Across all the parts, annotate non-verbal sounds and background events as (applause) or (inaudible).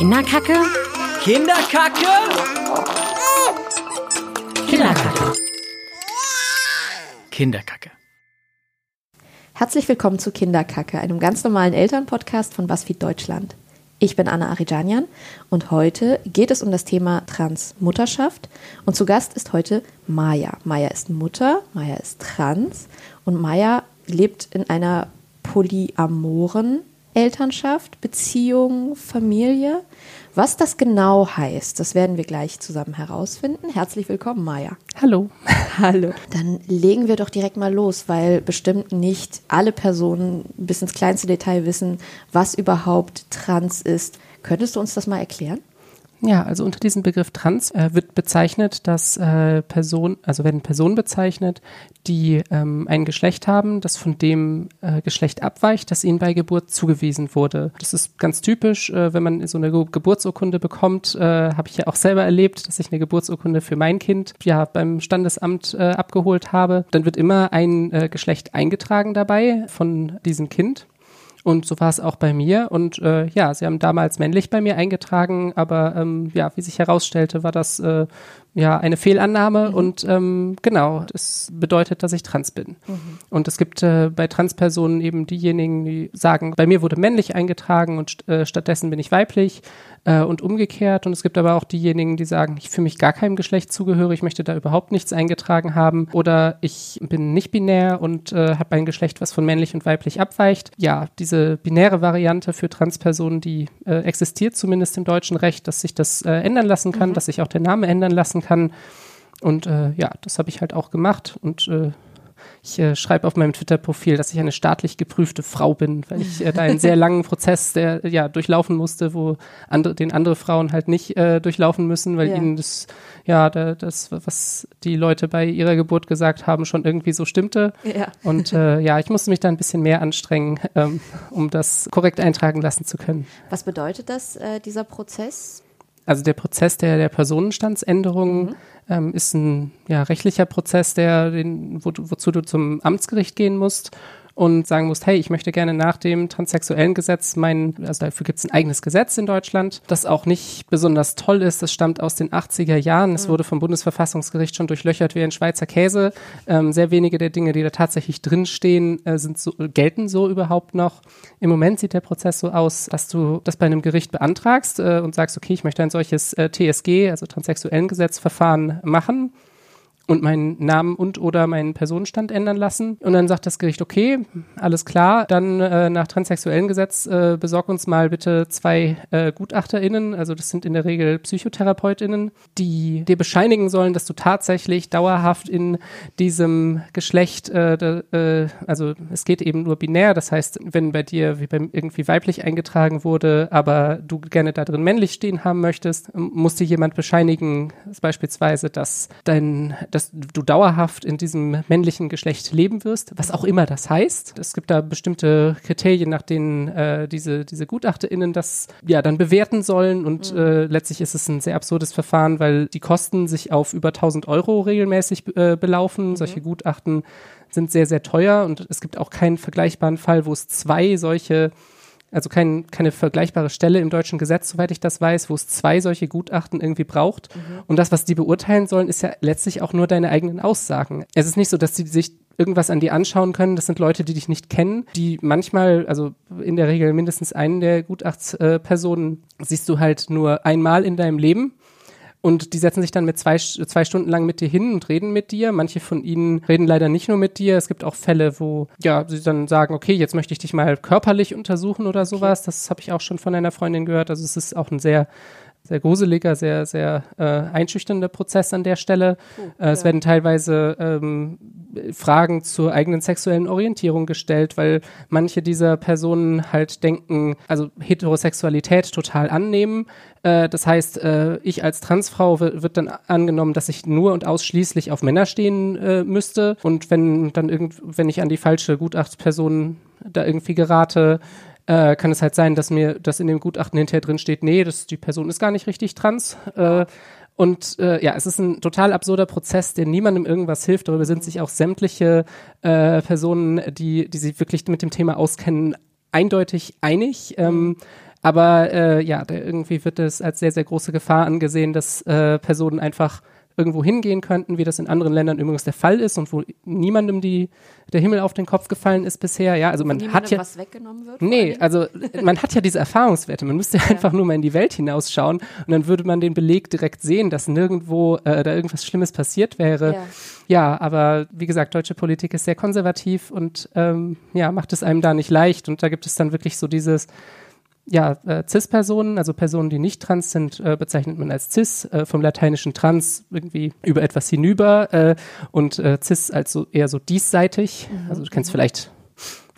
Kinderkacke? Kinderkacke? Kinderkacke. Kinderkacke. Herzlich willkommen zu Kinderkacke, einem ganz normalen Elternpodcast von BuzzFeed Deutschland. Ich bin Anna Arijanian und heute geht es um das Thema Transmutterschaft und zu Gast ist heute Maya. Maya ist Mutter, Maya ist trans und Maya lebt in einer polyamoren Elternschaft, Beziehung, Familie. Was das genau heißt, das werden wir gleich zusammen herausfinden. Herzlich willkommen, Maja. Hallo. (laughs) Hallo. Dann legen wir doch direkt mal los, weil bestimmt nicht alle Personen bis ins kleinste Detail wissen, was überhaupt trans ist. Könntest du uns das mal erklären? Ja, also unter diesem Begriff Trans äh, wird bezeichnet, dass äh, Personen, also werden Personen bezeichnet, die ähm, ein Geschlecht haben, das von dem äh, Geschlecht abweicht, das ihnen bei Geburt zugewiesen wurde. Das ist ganz typisch, äh, wenn man so eine Ge Geburtsurkunde bekommt, äh, habe ich ja auch selber erlebt, dass ich eine Geburtsurkunde für mein Kind ja beim Standesamt äh, abgeholt habe. Dann wird immer ein Geschlecht eingetragen dabei von diesem Kind. Und so war es auch bei mir. Und äh, ja, sie haben damals männlich bei mir eingetragen, aber ähm, ja, wie sich herausstellte, war das äh, ja eine Fehlannahme mhm. und ähm, genau, das bedeutet, dass ich trans bin. Mhm. Und es gibt äh, bei Transpersonen eben diejenigen, die sagen, bei mir wurde männlich eingetragen und äh, stattdessen bin ich weiblich äh, und umgekehrt. Und es gibt aber auch diejenigen, die sagen, ich fühle mich gar keinem Geschlecht zugehörig, ich möchte da überhaupt nichts eingetragen haben oder ich bin nicht binär und äh, habe ein Geschlecht, was von männlich und weiblich abweicht. Ja, diese binäre Variante für Transpersonen, die äh, existiert zumindest im deutschen Recht, dass sich das äh, ändern lassen kann, mhm. dass sich auch der Name ändern lassen kann. Und äh, ja, das habe ich halt auch gemacht und äh, ich äh, schreibe auf meinem Twitter-Profil, dass ich eine staatlich geprüfte Frau bin, weil ich äh, da einen sehr langen Prozess, der ja durchlaufen musste, wo andere, den andere Frauen halt nicht äh, durchlaufen müssen, weil ja. ihnen das, ja, da, das, was die Leute bei ihrer Geburt gesagt haben, schon irgendwie so stimmte. Ja. Und äh, ja, ich musste mich da ein bisschen mehr anstrengen, ähm, um das korrekt eintragen lassen zu können. Was bedeutet das, äh, dieser Prozess? Also der Prozess der, der Personenstandsänderung mhm. ähm, ist ein ja, rechtlicher Prozess, der den, wo, wozu du zum Amtsgericht gehen musst und sagen musst, hey, ich möchte gerne nach dem transsexuellen Gesetz mein, also dafür gibt es ein eigenes Gesetz in Deutschland, das auch nicht besonders toll ist. Das stammt aus den 80er Jahren. Es mhm. wurde vom Bundesverfassungsgericht schon durchlöchert wie ein Schweizer Käse. Ähm, sehr wenige der Dinge, die da tatsächlich drinstehen, äh, sind so, gelten so überhaupt noch. Im Moment sieht der Prozess so aus, dass du das bei einem Gericht beantragst äh, und sagst, okay, ich möchte ein solches äh, TSG, also transsexuellen Gesetzverfahren machen und meinen Namen und oder meinen Personenstand ändern lassen. Und dann sagt das Gericht, okay, alles klar, dann äh, nach transsexuellen Gesetz äh, besorg uns mal bitte zwei äh, GutachterInnen, also das sind in der Regel PsychotherapeutInnen, die dir bescheinigen sollen, dass du tatsächlich dauerhaft in diesem Geschlecht, äh, äh, also es geht eben nur binär, das heißt, wenn bei dir wie beim irgendwie weiblich eingetragen wurde, aber du gerne da drin männlich stehen haben möchtest, muss dir jemand bescheinigen, beispielsweise, dass dein, dass dass du dauerhaft in diesem männlichen Geschlecht leben wirst, was auch immer das heißt. Es gibt da bestimmte Kriterien, nach denen äh, diese, diese GutachterInnen das ja dann bewerten sollen und mhm. äh, letztlich ist es ein sehr absurdes Verfahren, weil die Kosten sich auf über 1000 Euro regelmäßig äh, belaufen. Mhm. Solche Gutachten sind sehr, sehr teuer und es gibt auch keinen vergleichbaren Fall, wo es zwei solche also kein, keine vergleichbare Stelle im deutschen Gesetz, soweit ich das weiß, wo es zwei solche Gutachten irgendwie braucht. Mhm. Und das, was die beurteilen sollen, ist ja letztlich auch nur deine eigenen Aussagen. Es ist nicht so, dass sie sich irgendwas an dir anschauen können. Das sind Leute, die dich nicht kennen, die manchmal, also in der Regel mindestens einen der Gutachtspersonen, siehst du halt nur einmal in deinem Leben. Und die setzen sich dann mit zwei, zwei Stunden lang mit dir hin und reden mit dir. Manche von ihnen reden leider nicht nur mit dir. Es gibt auch Fälle, wo ja sie dann sagen, okay, jetzt möchte ich dich mal körperlich untersuchen oder sowas. Das habe ich auch schon von einer Freundin gehört. Also es ist auch ein sehr sehr gruseliger, sehr, sehr äh, einschüchternder Prozess an der Stelle. Oh, äh, ja. Es werden teilweise ähm, Fragen zur eigenen sexuellen Orientierung gestellt, weil manche dieser Personen halt denken, also Heterosexualität total annehmen. Äh, das heißt, äh, ich als Transfrau wird dann angenommen, dass ich nur und ausschließlich auf Männer stehen äh, müsste. Und wenn dann irgend, wenn ich an die falsche Gutachtsperson da irgendwie gerate, äh, kann es halt sein, dass mir das in dem Gutachten hinterher drin steht, nee, das, die Person ist gar nicht richtig trans. Äh, und äh, ja, es ist ein total absurder Prozess, der niemandem irgendwas hilft. Darüber sind sich auch sämtliche äh, Personen, die, die sich wirklich mit dem Thema auskennen, eindeutig einig. Ähm, Aber äh, ja, irgendwie wird es als sehr, sehr große Gefahr angesehen, dass äh, Personen einfach irgendwo hingehen könnten, wie das in anderen Ländern übrigens der Fall ist und wo niemandem die, der Himmel auf den Kopf gefallen ist bisher. Ja, also man hat ja. was weggenommen wird? Nee, also man hat ja diese Erfahrungswerte. Man müsste (laughs) ja. einfach nur mal in die Welt hinausschauen und dann würde man den Beleg direkt sehen, dass nirgendwo äh, da irgendwas Schlimmes passiert wäre. Ja. ja. aber wie gesagt, deutsche Politik ist sehr konservativ und ähm, ja, macht es einem da nicht leicht. Und da gibt es dann wirklich so dieses, ja, äh, Cis-Personen, also Personen, die nicht trans sind, äh, bezeichnet man als Cis, äh, vom lateinischen trans irgendwie über etwas hinüber äh, und äh, Cis als so eher so diesseitig. Mhm. Also du kennst vielleicht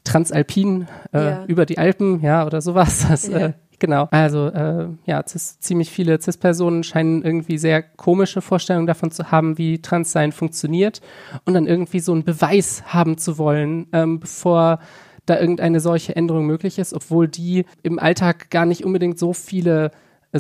Transalpin äh, ja. über die Alpen, ja, oder sowas. (laughs) Das, ja. äh, genau. Also äh, ja, cis, ziemlich viele Cis-Personen scheinen irgendwie sehr komische Vorstellungen davon zu haben, wie Transsein funktioniert und dann irgendwie so einen Beweis haben zu wollen, ähm, bevor da irgendeine solche Änderung möglich ist, obwohl die im Alltag gar nicht unbedingt so viele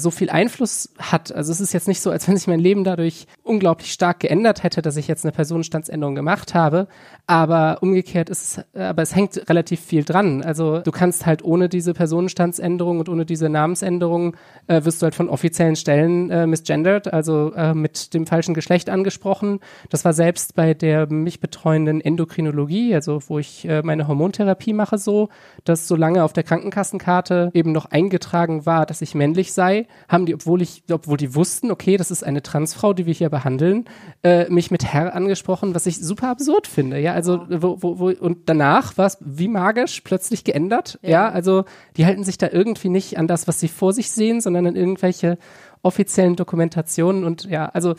so viel Einfluss hat. Also es ist jetzt nicht so, als wenn sich mein Leben dadurch unglaublich stark geändert hätte, dass ich jetzt eine Personenstandsänderung gemacht habe. Aber umgekehrt ist aber es hängt relativ viel dran. Also du kannst halt ohne diese Personenstandsänderung und ohne diese Namensänderung äh, wirst du halt von offiziellen Stellen äh, misgendert, also äh, mit dem falschen Geschlecht angesprochen. Das war selbst bei der mich betreuenden Endokrinologie, also wo ich äh, meine Hormontherapie mache, so, dass solange auf der Krankenkassenkarte eben noch eingetragen war, dass ich männlich sei, haben die, obwohl ich, obwohl die wussten, okay, das ist eine Transfrau, die wir hier behandeln, äh, mich mit Herr angesprochen, was ich super absurd finde. Ja, also wo, wo, wo, und danach war es wie magisch plötzlich geändert. Ja. ja, also die halten sich da irgendwie nicht an das, was sie vor sich sehen, sondern an irgendwelche offiziellen Dokumentationen und ja, also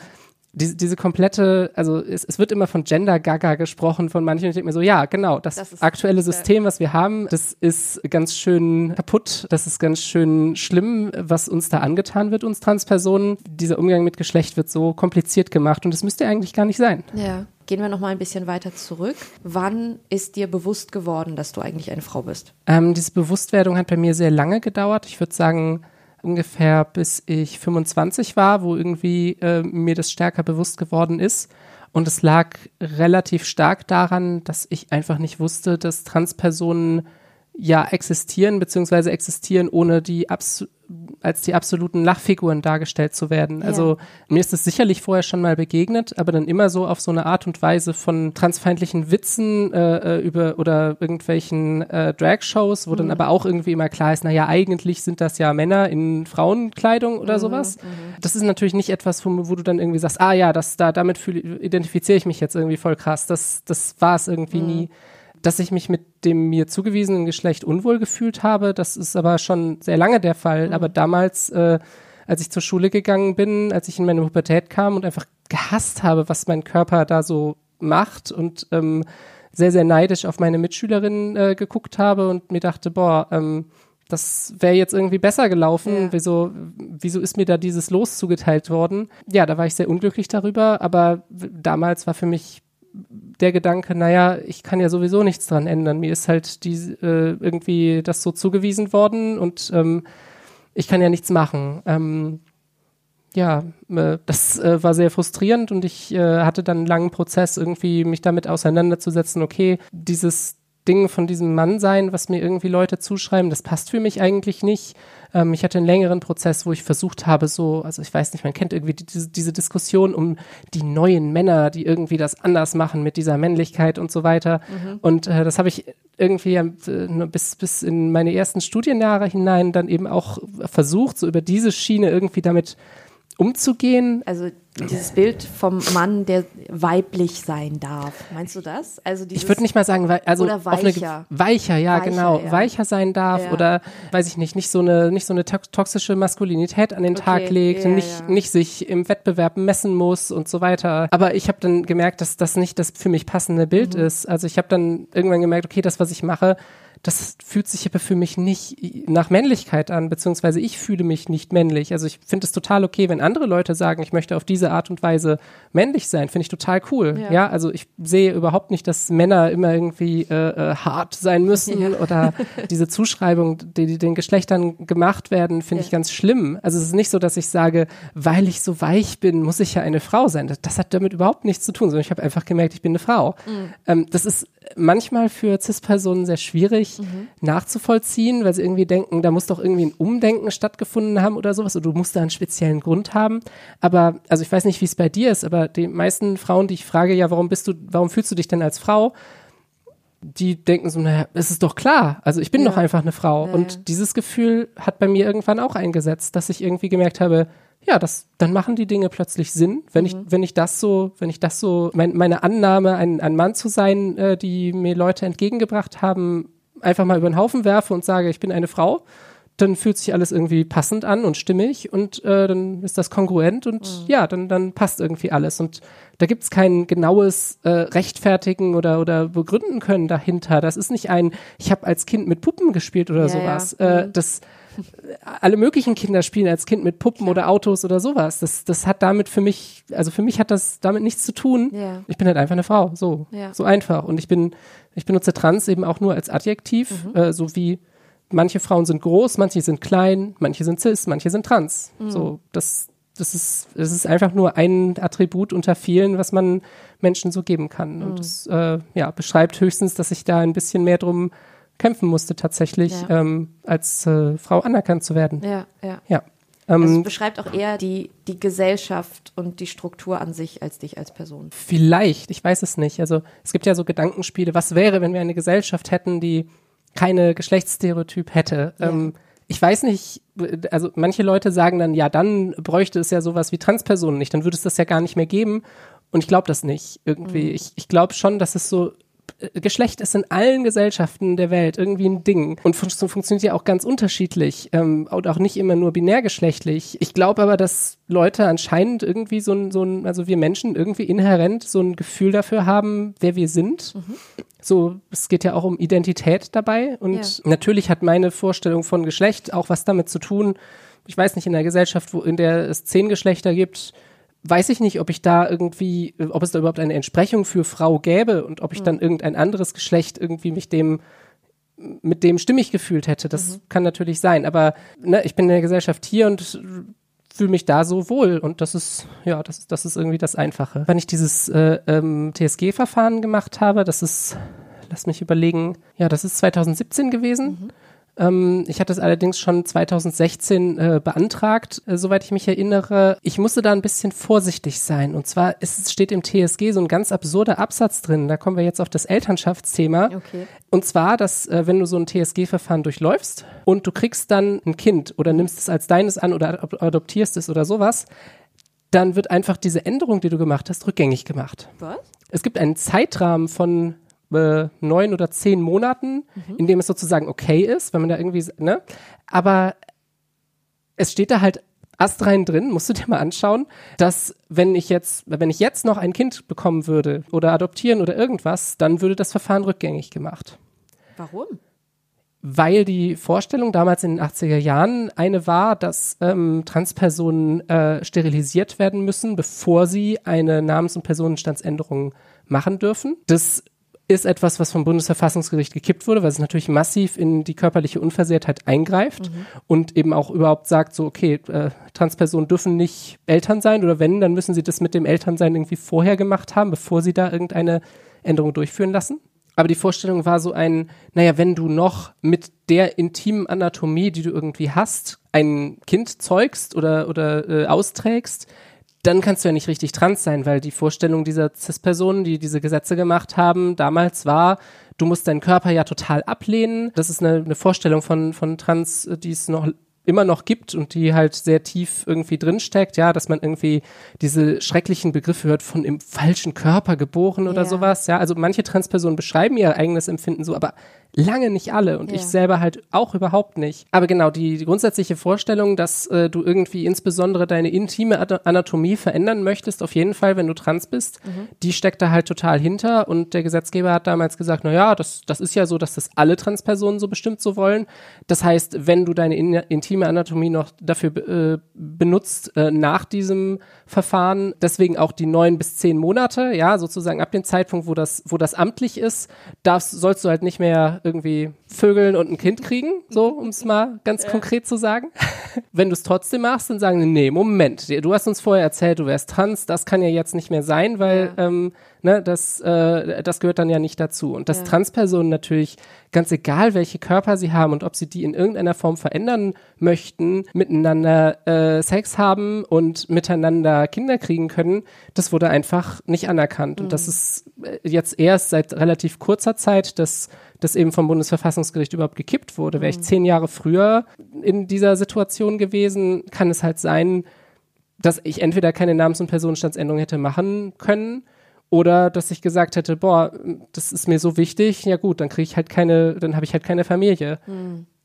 diese, diese komplette, also es, es wird immer von Gender Gaga gesprochen von manchen. Ich denke mir so, ja, genau, das, das aktuelle System, was wir haben, das ist ganz schön kaputt, das ist ganz schön schlimm, was uns da angetan wird, uns Transpersonen. Dieser Umgang mit Geschlecht wird so kompliziert gemacht und das müsste eigentlich gar nicht sein. Ja. Gehen wir noch mal ein bisschen weiter zurück. Wann ist dir bewusst geworden, dass du eigentlich eine Frau bist? Ähm, diese Bewusstwerdung hat bei mir sehr lange gedauert. Ich würde sagen, ungefähr bis ich 25 war, wo irgendwie äh, mir das stärker bewusst geworden ist. Und es lag relativ stark daran, dass ich einfach nicht wusste, dass Transpersonen ja existieren, beziehungsweise existieren, ohne die abs als die absoluten Lachfiguren dargestellt zu werden. Ja. Also mir ist es sicherlich vorher schon mal begegnet, aber dann immer so auf so eine Art und Weise von transfeindlichen Witzen äh, äh über oder irgendwelchen äh, Drag-Shows, wo mhm. dann aber auch irgendwie immer klar ist, naja, eigentlich sind das ja Männer in Frauenkleidung oder mhm, sowas. Mhm. Das ist natürlich nicht etwas, wo, wo, du dann irgendwie sagst, ah ja, das da damit identifiziere ich mich jetzt irgendwie voll krass. Das, das war es irgendwie mhm. nie dass ich mich mit dem mir zugewiesenen Geschlecht unwohl gefühlt habe, das ist aber schon sehr lange der Fall. Mhm. Aber damals, äh, als ich zur Schule gegangen bin, als ich in meine Pubertät kam und einfach gehasst habe, was mein Körper da so macht und ähm, sehr, sehr neidisch auf meine Mitschülerin äh, geguckt habe und mir dachte, boah, ähm, das wäre jetzt irgendwie besser gelaufen. Ja. Wieso, wieso ist mir da dieses Los zugeteilt worden? Ja, da war ich sehr unglücklich darüber, aber damals war für mich der Gedanke, naja, ich kann ja sowieso nichts dran ändern. Mir ist halt die, äh, irgendwie das so zugewiesen worden und ähm, ich kann ja nichts machen. Ähm, ja, äh, das äh, war sehr frustrierend und ich äh, hatte dann einen langen Prozess, irgendwie mich damit auseinanderzusetzen, okay, dieses Ding von diesem Mann sein, was mir irgendwie Leute zuschreiben, das passt für mich eigentlich nicht. Ähm, ich hatte einen längeren Prozess, wo ich versucht habe, so, also ich weiß nicht, man kennt irgendwie diese, diese Diskussion um die neuen Männer, die irgendwie das anders machen mit dieser Männlichkeit und so weiter. Mhm. Und äh, das habe ich irgendwie äh, bis, bis in meine ersten Studienjahre hinein dann eben auch versucht, so über diese Schiene irgendwie damit umzugehen. Also dieses Bild vom Mann, der weiblich sein darf. Meinst du das? Also ich würde nicht mal sagen, also oder weicher. weicher, ja, weicher, genau, ja. weicher sein darf ja. oder weiß ich nicht, nicht so eine nicht so eine toxische Maskulinität an den okay. Tag legt, ja, nicht nicht sich im Wettbewerb messen muss und so weiter. Aber ich habe dann gemerkt, dass das nicht das für mich passende Bild mhm. ist. Also ich habe dann irgendwann gemerkt, okay, das was ich mache, das fühlt sich aber für mich nicht nach Männlichkeit an, beziehungsweise ich fühle mich nicht männlich. Also ich finde es total okay, wenn andere Leute sagen, ich möchte auf diese Art und Weise männlich sein, finde ich total cool. Ja. ja. also ich sehe überhaupt nicht, dass Männer immer irgendwie äh, äh, hart sein müssen ja. oder (laughs) diese Zuschreibung, die, die, den Geschlechtern gemacht werden, finde ja. ich ganz schlimm. Also es ist nicht so, dass ich sage, weil ich so weich bin, muss ich ja eine Frau sein. Das, das hat damit überhaupt nichts zu tun, sondern ich habe einfach gemerkt, ich bin eine Frau. Mhm. Ähm, das ist manchmal für CIS-Personen sehr schwierig mhm. nachzuvollziehen, weil sie irgendwie denken, da muss doch irgendwie ein Umdenken stattgefunden haben oder sowas, oder du musst da einen speziellen Grund haben. Aber, also ich weiß nicht, wie es bei dir ist, aber die meisten Frauen, die ich frage, ja, warum bist du, warum fühlst du dich denn als Frau? die denken so, naja, es ist doch klar. Also ich bin ja. doch einfach eine Frau. Ja, und dieses Gefühl hat bei mir irgendwann auch eingesetzt, dass ich irgendwie gemerkt habe, ja, das, dann machen die Dinge plötzlich Sinn, wenn mhm. ich, wenn ich das so, wenn ich das so, mein, meine Annahme, ein, ein Mann zu sein, äh, die mir Leute entgegengebracht haben, einfach mal über den Haufen werfe und sage, ich bin eine Frau, dann fühlt sich alles irgendwie passend an und stimmig und äh, dann ist das kongruent und mhm. ja, dann, dann passt irgendwie alles. Und da gibt's kein genaues äh, Rechtfertigen oder, oder begründen können dahinter. Das ist nicht ein, ich habe als Kind mit Puppen gespielt oder ja, sowas. Ja. Äh, mhm. das alle möglichen Kinder spielen als Kind mit Puppen oder Autos oder sowas. Das, das hat damit für mich, also für mich hat das damit nichts zu tun. Ja. Ich bin halt einfach eine Frau, so, ja. so einfach. Und ich bin, ich benutze trans eben auch nur als Adjektiv, mhm. äh, so wie manche Frauen sind groß, manche sind klein, manche sind cis, manche sind trans. Mhm. So, das, das ist, das ist einfach nur ein Attribut unter vielen, was man Menschen so geben kann. Mhm. Und das, äh, ja, beschreibt höchstens, dass ich da ein bisschen mehr drum kämpfen musste tatsächlich, ja. ähm, als äh, Frau anerkannt zu werden. Ja, ja. ja. Ähm, es beschreibt auch eher die, die Gesellschaft und die Struktur an sich als dich als Person. Vielleicht, ich weiß es nicht. Also es gibt ja so Gedankenspiele, was wäre, wenn wir eine Gesellschaft hätten, die keine Geschlechtsstereotyp hätte. Ja. Ähm, ich weiß nicht, also manche Leute sagen dann, ja, dann bräuchte es ja sowas wie Transpersonen nicht, dann würde es das ja gar nicht mehr geben. Und ich glaube das nicht irgendwie. Mhm. Ich, ich glaube schon, dass es so Geschlecht ist in allen Gesellschaften der Welt irgendwie ein Ding und fun funktioniert ja auch ganz unterschiedlich ähm, und auch nicht immer nur binärgeschlechtlich. Ich glaube aber, dass Leute anscheinend irgendwie so ein, so ein, also wir Menschen irgendwie inhärent so ein Gefühl dafür haben, wer wir sind. Mhm. So, es geht ja auch um Identität dabei und ja. natürlich hat meine Vorstellung von Geschlecht auch was damit zu tun. Ich weiß nicht, in einer Gesellschaft, wo in der es zehn Geschlechter gibt, weiß ich nicht, ob ich da irgendwie, ob es da überhaupt eine Entsprechung für Frau gäbe und ob ich dann mhm. irgendein anderes Geschlecht irgendwie mich dem mit dem stimmig gefühlt hätte. Das mhm. kann natürlich sein. Aber ne, ich bin in der Gesellschaft hier und fühle mich da so wohl und das ist ja das das ist irgendwie das Einfache. Wenn ich dieses äh, ähm, TSG-Verfahren gemacht habe, das ist lass mich überlegen, ja das ist 2017 gewesen. Mhm. Ähm, ich hatte es allerdings schon 2016 äh, beantragt, äh, soweit ich mich erinnere. Ich musste da ein bisschen vorsichtig sein. Und zwar ist, steht im TSG so ein ganz absurder Absatz drin. Da kommen wir jetzt auf das Elternschaftsthema. Okay. Und zwar, dass äh, wenn du so ein TSG-Verfahren durchläufst und du kriegst dann ein Kind oder nimmst es als deines an oder adoptierst es oder sowas, dann wird einfach diese Änderung, die du gemacht hast, rückgängig gemacht. Was? Es gibt einen Zeitrahmen von äh, neun oder zehn Monaten, mhm. in dem es sozusagen okay ist, wenn man da irgendwie, ne? Aber es steht da halt astrein drin, musst du dir mal anschauen, dass wenn ich jetzt, wenn ich jetzt noch ein Kind bekommen würde oder adoptieren oder irgendwas, dann würde das Verfahren rückgängig gemacht. Warum? Weil die Vorstellung damals in den 80er Jahren eine war, dass ähm, Transpersonen äh, sterilisiert werden müssen, bevor sie eine Namens- und Personenstandsänderung machen dürfen. Das ist etwas, was vom Bundesverfassungsgericht gekippt wurde, weil es natürlich massiv in die körperliche Unversehrtheit eingreift mhm. und eben auch überhaupt sagt, so, okay, äh, Transpersonen dürfen nicht Eltern sein oder wenn, dann müssen sie das mit dem Elternsein irgendwie vorher gemacht haben, bevor sie da irgendeine Änderung durchführen lassen. Aber die Vorstellung war so ein, naja, wenn du noch mit der intimen Anatomie, die du irgendwie hast, ein Kind zeugst oder, oder äh, austrägst, dann kannst du ja nicht richtig trans sein, weil die Vorstellung dieser CIS-Personen, die diese Gesetze gemacht haben, damals war, du musst deinen Körper ja total ablehnen. Das ist eine, eine Vorstellung von, von Trans, die es noch immer noch gibt und die halt sehr tief irgendwie drinsteckt, ja, dass man irgendwie diese schrecklichen Begriffe hört von im falschen Körper geboren oder ja. sowas, ja. Also manche Transpersonen beschreiben ihr eigenes Empfinden so, aber lange nicht alle und ja. ich selber halt auch überhaupt nicht. Aber genau, die, die grundsätzliche Vorstellung, dass äh, du irgendwie insbesondere deine intime Anatomie verändern möchtest, auf jeden Fall, wenn du trans bist, mhm. die steckt da halt total hinter und der Gesetzgeber hat damals gesagt, na ja, das, das ist ja so, dass das alle Transpersonen so bestimmt so wollen. Das heißt, wenn du deine in, intime Anatomie noch dafür äh, benutzt, äh, nach diesem Verfahren, deswegen auch die neun bis zehn Monate, ja, sozusagen ab dem Zeitpunkt, wo das, wo das amtlich ist, darfst, sollst du halt nicht mehr irgendwie vögeln und ein Kind kriegen, so um es mal ganz ja. konkret zu sagen. (laughs) Wenn du es trotzdem machst, dann sagen die, nee, Moment, du hast uns vorher erzählt, du wärst trans, das kann ja jetzt nicht mehr sein, weil ja. ähm, ne, das, äh, das gehört dann ja nicht dazu. Und dass Ja. Transpersonen natürlich, ganz egal welche Körper sie haben und ob sie die in irgendeiner Form verändern möchten, miteinander äh, Sex haben und miteinander Kinder kriegen können, das wurde einfach nicht anerkannt. Und das ist äh, jetzt erst seit relativ kurzer Zeit, dass das eben vom Bundesverfassungsgericht überhaupt gekippt wurde. Wäre ich zehn Jahre früher in dieser Situation gewesen, kann es halt sein, dass ich entweder keine Namens- und Personenstandsänderung hätte machen können oder dass ich gesagt hätte, boah, das ist mir so wichtig, ja gut, dann kriege ich halt keine, dann habe ich halt keine Familie.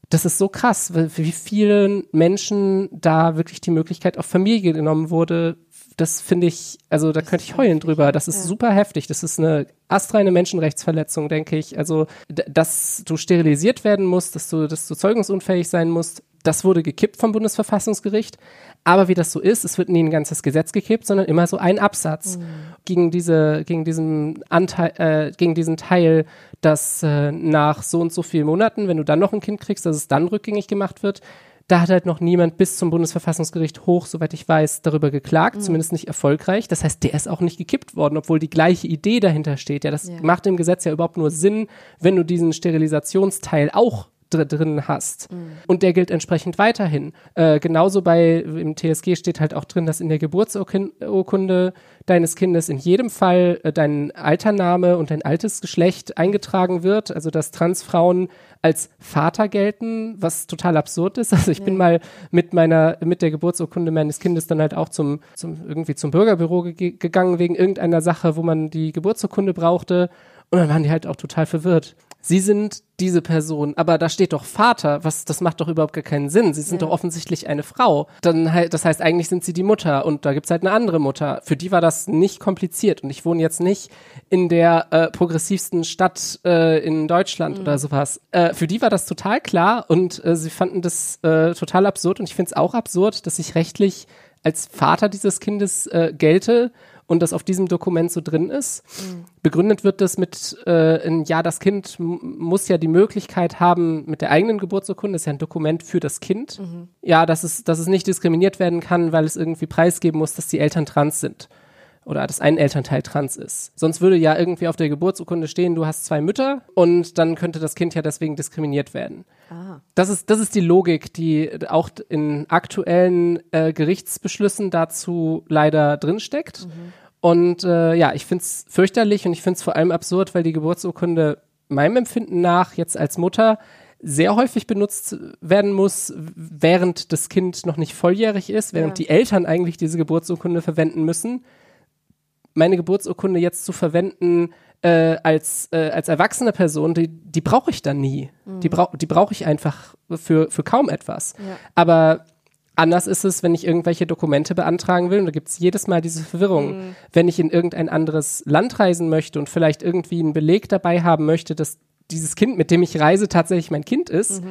Das ist so krass, wie vielen Menschen da wirklich die Möglichkeit auf Familie genommen wurde. Das finde ich, also da könnte ich heulen drüber. Das ist Ja. super heftig. Das ist eine astreine Menschenrechtsverletzung, denke ich. Also, dass du sterilisiert werden musst, dass du, dass du zeugungsunfähig sein musst, das wurde gekippt vom Bundesverfassungsgericht. Aber wie das so ist, es wird nie ein ganzes Gesetz gekippt, sondern immer so ein Absatz gegen diese, gegen diesen Anteil, äh, gegen diesen Teil, dass äh, nach so und so vielen Monaten, wenn du dann noch ein Kind kriegst, dass es dann rückgängig gemacht wird. Da hat halt noch niemand bis zum Bundesverfassungsgericht hoch, soweit ich weiß, darüber geklagt, zumindest nicht erfolgreich. Das heißt, der ist auch nicht gekippt worden, obwohl die gleiche Idee dahinter steht. Ja, das Ja. macht im Gesetz ja überhaupt nur Sinn, wenn du diesen Sterilisationsteil auch dr drin hast. Und der gilt entsprechend weiterhin. Äh, genauso bei, im TSG steht halt auch drin, dass in der Geburtsurkunde deines Kindes in jedem Fall äh, dein Altername und dein altes Geschlecht eingetragen wird. Also, dass Transfrauen als Vater gelten, was total absurd ist. (laughs) Also ich bin mal mit meiner, mit der Geburtsurkunde meines Kindes dann halt auch zum, zum irgendwie zum Bürgerbüro ge gegangen wegen irgendeiner Sache, wo man die Geburtsurkunde brauchte. Und dann waren die halt auch total verwirrt. Sie sind diese Person, aber da steht doch Vater, was, das macht doch überhaupt gar keinen Sinn. Sie sind Ja. doch offensichtlich eine Frau. Dann halt, das heißt, eigentlich sind sie die Mutter und da gibt's halt eine andere Mutter. Für die war das nicht kompliziert und ich wohne jetzt nicht in der äh, progressivsten Stadt äh, in Deutschland oder sowas. Äh, für die war das total klar und äh, sie fanden das äh, total absurd und ich finde es auch absurd, dass ich rechtlich als Vater dieses Kindes äh, gelte und das auf diesem Dokument so drin ist. Begründet wird das mit, äh, ja, das Kind muss ja die Möglichkeit haben, mit der eigenen Geburtsurkunde, das ist ja ein Dokument für das Kind, ja, dass es, dass es nicht diskriminiert werden kann, weil es irgendwie preisgeben muss, dass die Eltern trans sind. Oder dass ein Elternteil trans ist. Sonst würde ja irgendwie auf der Geburtsurkunde stehen, du hast zwei Mütter und dann könnte das Kind ja deswegen diskriminiert werden. Ah. Das ist, das ist die Logik, die auch in aktuellen äh, Gerichtsbeschlüssen dazu leider drinsteckt. Und äh, ja, ich finde es fürchterlich und ich finde es vor allem absurd, weil die Geburtsurkunde meinem Empfinden nach jetzt als Mutter sehr häufig benutzt werden muss, während das Kind noch nicht volljährig ist, während Ja. die Eltern eigentlich diese Geburtsurkunde verwenden müssen. Meine Geburtsurkunde jetzt zu verwenden äh, als, äh, als erwachsene Person, die, die brauche ich dann nie. Die, brau die brauche ich einfach für, für kaum etwas. Ja. Aber anders ist es, wenn ich irgendwelche Dokumente beantragen will. Und da gibt es jedes Mal diese Verwirrung. Wenn ich in irgendein anderes Land reisen möchte und vielleicht irgendwie einen Beleg dabei haben möchte, dass dieses Kind, mit dem ich reise, tatsächlich mein Kind ist.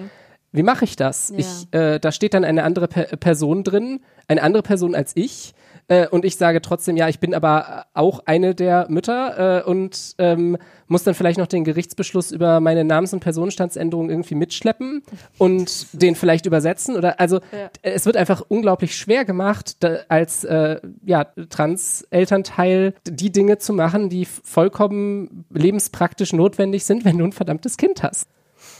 Wie mache ich das? Ja. Ich, äh, da steht dann eine andere per Person drin, eine andere Person als ich. Äh, und ich sage trotzdem, ja, ich bin aber auch eine der Mütter äh, und ähm, muss dann vielleicht noch den Gerichtsbeschluss über meine Namens- und Personenstandsänderung irgendwie mitschleppen und den vielleicht übersetzen. Oder also Ja. äh, es wird einfach unglaublich schwer gemacht, da, als äh, ja, Trans-Elternteil die Dinge zu machen, die vollkommen lebenspraktisch notwendig sind, wenn du ein verdammtes Kind hast.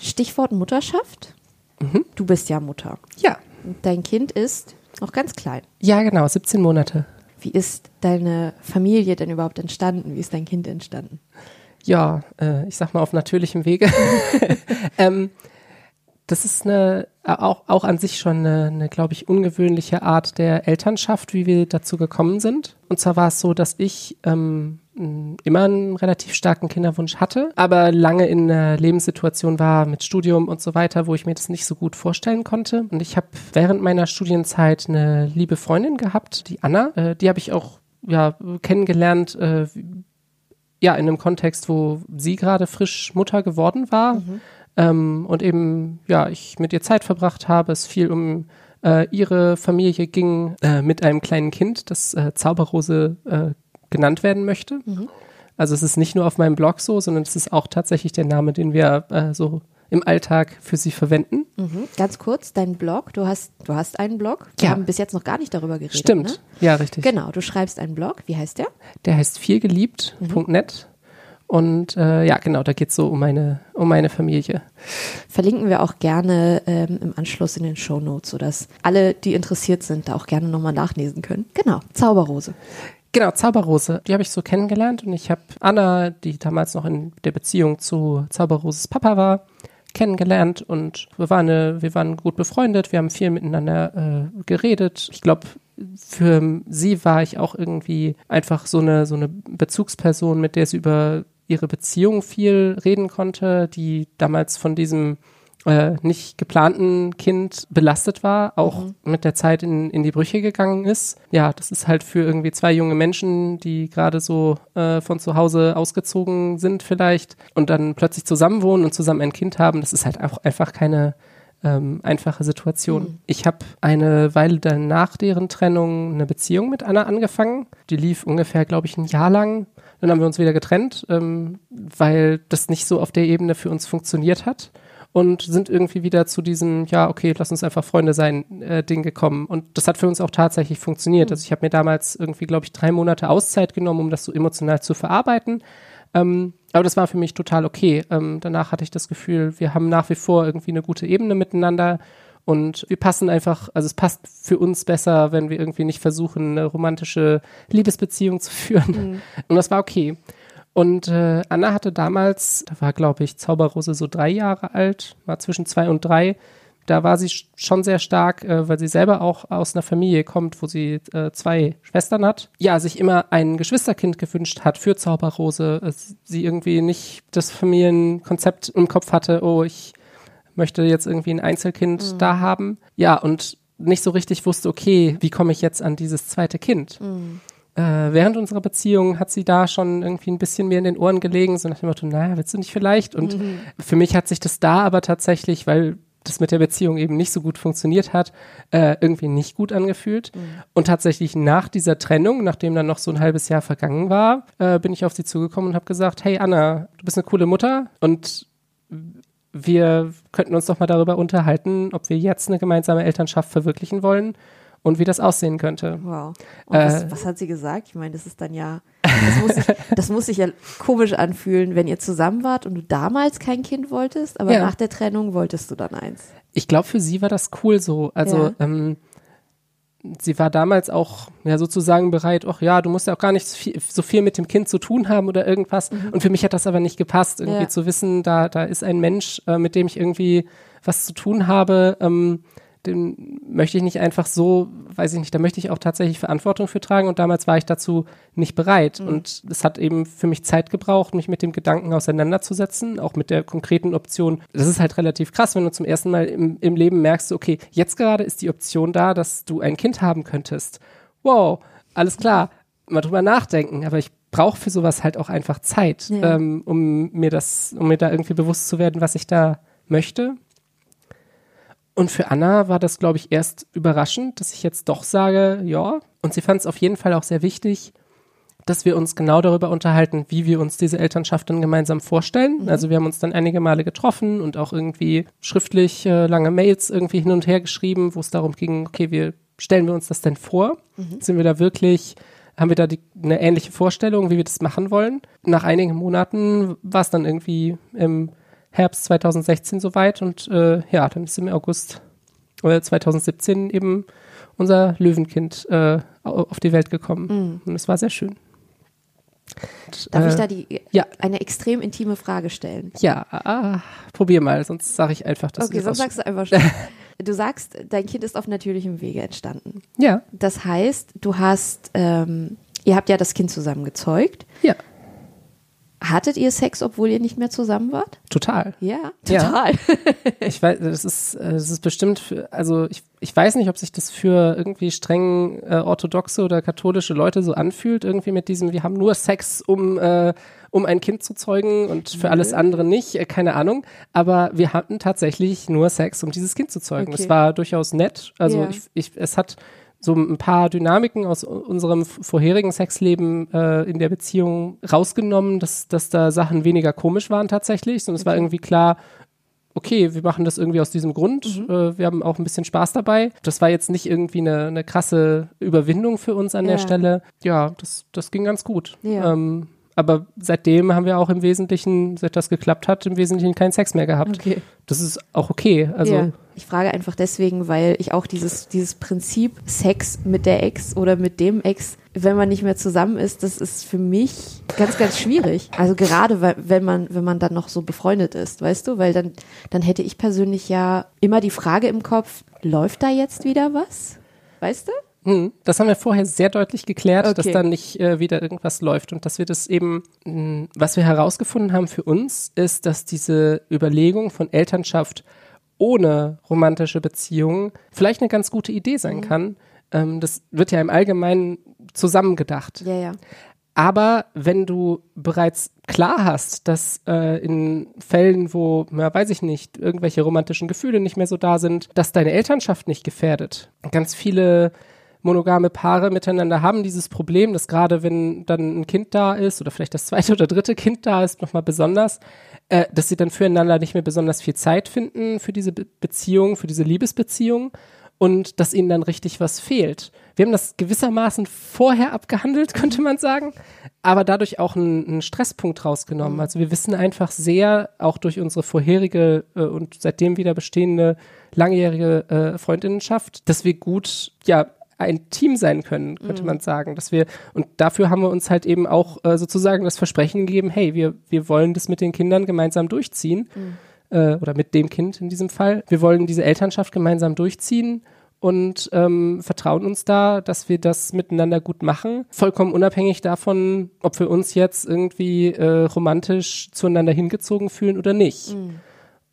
Stichwort Mutterschaft. Mhm. Du bist ja Mutter. Ja. Dein Kind ist noch ganz klein. Ja, genau, 17 Monate. Wie ist deine Familie denn überhaupt entstanden? Wie ist dein Kind entstanden? Ja, äh, ich sag mal auf natürlichem Wege. (laughs) ähm, das ist eine, auch, auch an sich schon eine, eine glaube ich, ungewöhnliche Art der Elternschaft, wie wir dazu gekommen sind. Und zwar war es so, dass ich ähm, immer einen relativ starken Kinderwunsch hatte, aber lange in einer Lebenssituation war mit Studium und so weiter, wo ich mir das nicht so gut vorstellen konnte. Und ich habe während meiner Studienzeit eine liebe Freundin gehabt, die Anna. Äh, die habe ich auch ja, kennengelernt, äh, ja, in einem Kontext, wo sie gerade frisch Mutter geworden war ähm, und eben, ja, ich mit ihr Zeit verbracht habe, es viel um äh, ihre Familie ging, äh, mit einem kleinen Kind, das äh, Zauberrose äh, genannt werden möchte. Also es ist nicht nur auf meinem Blog so, sondern es ist auch tatsächlich der Name, den wir äh, so im Alltag für sie verwenden. Mhm. Ganz kurz, dein Blog, du hast, du hast einen Blog. Wir Ja. haben bis jetzt noch gar nicht darüber geredet. Stimmt. Ne? Ja, richtig. Genau, du schreibst einen Blog. Wie heißt der? Der heißt vielgeliebt.net. Und äh, ja, genau, da geht's so um meine, um meine Familie. Verlinken wir auch gerne ähm, im Anschluss in den Show Notes, sodass alle, die interessiert sind, da auch gerne nochmal nachlesen können. Genau, Zauberrose. Genau, Zauberrose, die habe ich so kennengelernt und ich habe Anna, die damals noch in der Beziehung zu Zauberroses Papa war, kennengelernt und wir waren, eine, wir waren gut befreundet, wir haben viel miteinander äh, geredet. Ich glaube, für sie war ich auch irgendwie einfach so eine, so eine Bezugsperson, mit der sie über ihre Beziehung viel reden konnte, die damals von diesem äh, nicht geplanten Kind belastet war, auch mit der Zeit in, in die Brüche gegangen ist. Ja, das ist halt für irgendwie zwei junge Menschen, die gerade so äh, von zu Hause ausgezogen sind vielleicht und dann plötzlich zusammenwohnen und zusammen ein Kind haben, das ist halt auch einfach keine ähm, einfache Situation. Ich habe eine Weile dann nach deren Trennung eine Beziehung mit Anna angefangen. Die lief ungefähr, glaube ich, ein Jahr lang. Dann haben wir uns wieder getrennt, ähm, weil das nicht so auf der Ebene für uns funktioniert hat und sind irgendwie wieder zu diesem, ja, okay, lass uns einfach Freunde sein, äh, Ding gekommen. Und das hat für uns auch tatsächlich funktioniert. Also ich habe mir damals irgendwie, glaube ich, drei Monate Auszeit genommen, um das so emotional zu verarbeiten. Ähm, aber das war für mich total okay. Ähm, danach hatte ich das Gefühl, wir haben nach wie vor irgendwie eine gute Ebene miteinander und wir passen einfach, also es passt für uns besser, wenn wir irgendwie nicht versuchen, eine romantische Liebesbeziehung zu führen. Und das war okay. Und äh, Anna hatte damals, da war glaube ich Zauberrose so drei Jahre alt, war zwischen zwei und drei. Da war sie sch- schon sehr stark, äh, weil sie selber auch aus einer Familie kommt, wo sie äh, zwei Schwestern hat. Ja, sich immer ein Geschwisterkind gewünscht hat für Zauberrose. Äh, sie irgendwie nicht das Familienkonzept im Kopf hatte, oh, ich möchte jetzt irgendwie ein Einzelkind da haben. Ja, und nicht so richtig wusste, okay, wie komme ich jetzt an dieses zweite Kind? Äh, während unserer Beziehung hat sie da schon irgendwie ein bisschen mir in den Ohren gelegen, so nach dem Motto, naja, willst du nicht vielleicht? Und für mich hat sich das da aber tatsächlich, weil das mit der Beziehung eben nicht so gut funktioniert hat, äh, irgendwie nicht gut angefühlt. Und tatsächlich nach dieser Trennung, nachdem dann noch so ein halbes Jahr vergangen war, äh, bin ich auf sie zugekommen und habe gesagt, hey Anna, du bist eine coole Mutter und wir könnten uns doch mal darüber unterhalten, ob wir jetzt eine gemeinsame Elternschaft verwirklichen wollen und wie das aussehen könnte. Wow. Und Äh, was, was hat sie gesagt? Ich meine, das ist dann ja, das muss, sich, das muss sich ja komisch anfühlen, wenn ihr zusammen wart und du damals kein Kind wolltest, aber Ja. nach der Trennung wolltest du dann eins. Ich glaube, für sie war das cool so. Also Ja. ähm, sie war damals auch ja sozusagen bereit, ach ja, du musst ja auch gar nicht so viel, so viel mit dem Kind zu tun haben oder irgendwas. Und für mich hat das aber nicht gepasst, irgendwie Mhm. Ja. zu wissen, da, da ist ein Mensch, äh, mit dem ich irgendwie was zu tun habe. Ähm, den möchte ich nicht einfach so, weiß ich nicht, da möchte ich auch tatsächlich Verantwortung für tragen und damals war ich dazu nicht bereit Mhm. und es hat eben für mich Zeit gebraucht, mich mit dem Gedanken auseinanderzusetzen, auch mit der konkreten Option. Das ist halt relativ krass, wenn du zum ersten Mal im, im Leben merkst, okay, jetzt gerade ist die Option da, dass du ein Kind haben könntest. Wow, alles klar, mal drüber nachdenken, aber ich brauche für sowas halt auch einfach Zeit, Ja. ähm, um mir das, um mir da irgendwie bewusst zu werden, was ich da möchte. Und für Anna war das, glaube ich, erst überraschend, dass ich jetzt doch sage, ja. Und sie fand es auf jeden Fall auch sehr wichtig, dass wir uns genau darüber unterhalten, wie wir uns diese Elternschaft dann gemeinsam vorstellen. Also wir haben uns dann einige Male getroffen und auch irgendwie schriftlich äh, lange Mails irgendwie hin und her geschrieben, wo es darum ging, okay, wie stellen wir uns das denn vor? Sind wir da wirklich, haben wir da die, eine ähnliche Vorstellung, wie wir das machen wollen? Nach einigen Monaten war es dann irgendwie im Herbst 2016 soweit und äh, ja, dann ist im August äh, 2017 eben unser Löwenkind äh, au- auf die Welt gekommen. Und es war sehr schön. Und, Darf äh, ich da die, ja. eine extrem intime Frage stellen? Ja, ah, probier mal, sonst sage ich einfach, dass okay, sonst das sagst du einfach (laughs) schon. Du sagst, dein Kind ist auf natürlichem Wege entstanden. Ja, Das heißt, du hast, ähm, ihr habt ja das Kind zusammen gezeugt. ja, Hattet ihr Sex, obwohl ihr nicht mehr zusammen wart? total. Ja, Ja. total. (laughs) Ich weiß, das ist, äh, das ist bestimmt, für, also ich, ich weiß nicht, ob sich das für irgendwie streng äh, orthodoxe oder katholische Leute so anfühlt, irgendwie mit diesem, wir haben nur Sex, um, äh, um ein Kind zu zeugen und für alles andere nicht, äh, keine Ahnung. Aber wir hatten tatsächlich nur Sex, um dieses Kind zu zeugen. Okay. Es war durchaus nett. Also Ja. ich, ich, es hat so ein paar Dynamiken aus unserem vorherigen Sexleben äh, in der Beziehung rausgenommen, dass, dass da Sachen weniger komisch waren tatsächlich. Und es war irgendwie klar, okay, wir machen das irgendwie aus diesem Grund. Mhm. Äh, wir haben auch ein bisschen Spaß dabei. Das war jetzt nicht irgendwie eine, eine krasse Überwindung für uns an der Ja. Stelle. Ja, das, das ging ganz gut. Ja. Ähm, aber seitdem haben wir auch im Wesentlichen, seit das geklappt hat, im Wesentlichen keinen Sex mehr gehabt. Okay. Das ist auch okay. Also ja. Ich frage einfach deswegen, weil ich auch dieses, dieses Prinzip Sex mit der Ex oder mit dem Ex, wenn man nicht mehr zusammen ist, das ist für mich ganz, ganz schwierig. Also gerade, wenn man, wenn man dann noch so befreundet ist, weißt du, weil dann, dann hätte ich persönlich ja immer die Frage im Kopf, läuft da jetzt wieder was? Weißt du? Hm, Das haben wir vorher sehr deutlich geklärt, dass Okay. da nicht äh, wieder irgendwas läuft und dass wir das eben, mh, was wir herausgefunden haben für uns, ist, dass diese Überlegung von Elternschaft ohne romantische Beziehungen vielleicht eine ganz gute Idee Mhm. sein kann. Ähm, das wird ja im Allgemeinen zusammengedacht. Ja, ja. Aber wenn du bereits klar hast, dass äh, in Fällen, wo, ja, weiß ich nicht, irgendwelche romantischen Gefühle nicht mehr so da sind, dass deine Elternschaft nicht gefährdet. Ganz viele monogame Paare miteinander haben dieses Problem, dass gerade wenn dann ein Kind da ist oder vielleicht das zweite oder dritte Kind da ist, nochmal besonders, äh, dass sie dann füreinander nicht mehr besonders viel Zeit finden für diese Be Beziehung, für diese Liebesbeziehung und dass ihnen dann richtig was fehlt. Wir haben das gewissermaßen vorher abgehandelt, (laughs) könnte man sagen, aber dadurch auch einen, einen Stresspunkt rausgenommen. Also wir wissen einfach sehr, auch durch unsere vorherige äh, und seitdem wieder bestehende langjährige äh, Freundinnenschaft, dass wir gut, ja, ein Team sein können, könnte man sagen, dass wir und dafür haben wir uns halt eben auch äh, sozusagen das Versprechen gegeben, hey, wir wir wollen das mit den Kindern gemeinsam durchziehen äh, oder mit dem Kind in diesem Fall. Wir wollen diese Elternschaft gemeinsam durchziehen und ähm, vertrauen uns da, dass wir das miteinander gut machen, vollkommen unabhängig davon, ob wir uns jetzt irgendwie äh, romantisch zueinander hingezogen fühlen oder nicht.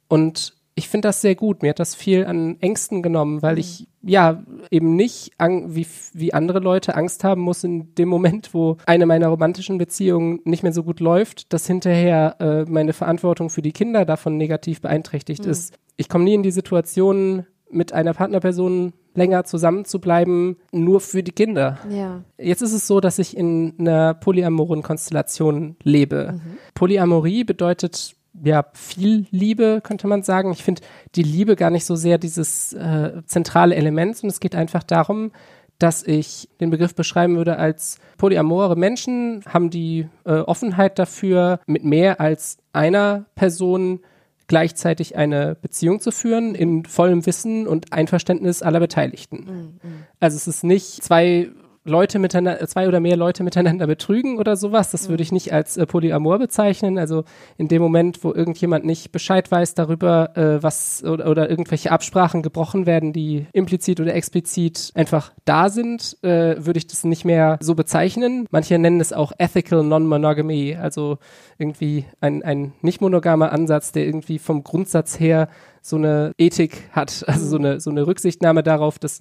Und ich finde das sehr gut. Mir hat das viel an Ängsten genommen, weil ich ja eben nicht wie, wie andere Leute Angst haben muss in dem Moment, wo eine meiner romantischen Beziehungen nicht mehr so gut läuft, dass hinterher äh, meine Verantwortung für die Kinder davon negativ beeinträchtigt ist. Ich komme nie in die Situation, mit einer Partnerperson länger zusammen zu bleiben, nur für die Kinder. Ja. Jetzt ist es so, dass ich in einer polyamoren Konstellation lebe. Polyamorie bedeutet ja viel Liebe, könnte man sagen. Ich finde die Liebe gar nicht so sehr dieses äh, zentrale Element, sondern es geht einfach darum, dass ich den Begriff beschreiben würde als polyamore Menschen haben die äh, Offenheit dafür, mit mehr als einer Person gleichzeitig eine Beziehung zu führen, in vollem Wissen und Einverständnis aller Beteiligten. Also es ist nicht zwei Leute miteinander, zwei oder mehr Leute miteinander betrügen oder sowas. Das würde ich nicht als äh, Polyamor bezeichnen. Also in dem Moment, wo irgendjemand nicht Bescheid weiß darüber, äh, was oder, oder irgendwelche Absprachen gebrochen werden, die implizit oder explizit einfach da sind, äh, würde ich das nicht mehr so bezeichnen. Manche nennen es auch Ethical Non-Monogamy, also irgendwie ein, ein nicht monogamer Ansatz, der irgendwie vom Grundsatz her so eine Ethik hat, also so eine, so eine Rücksichtnahme darauf, dass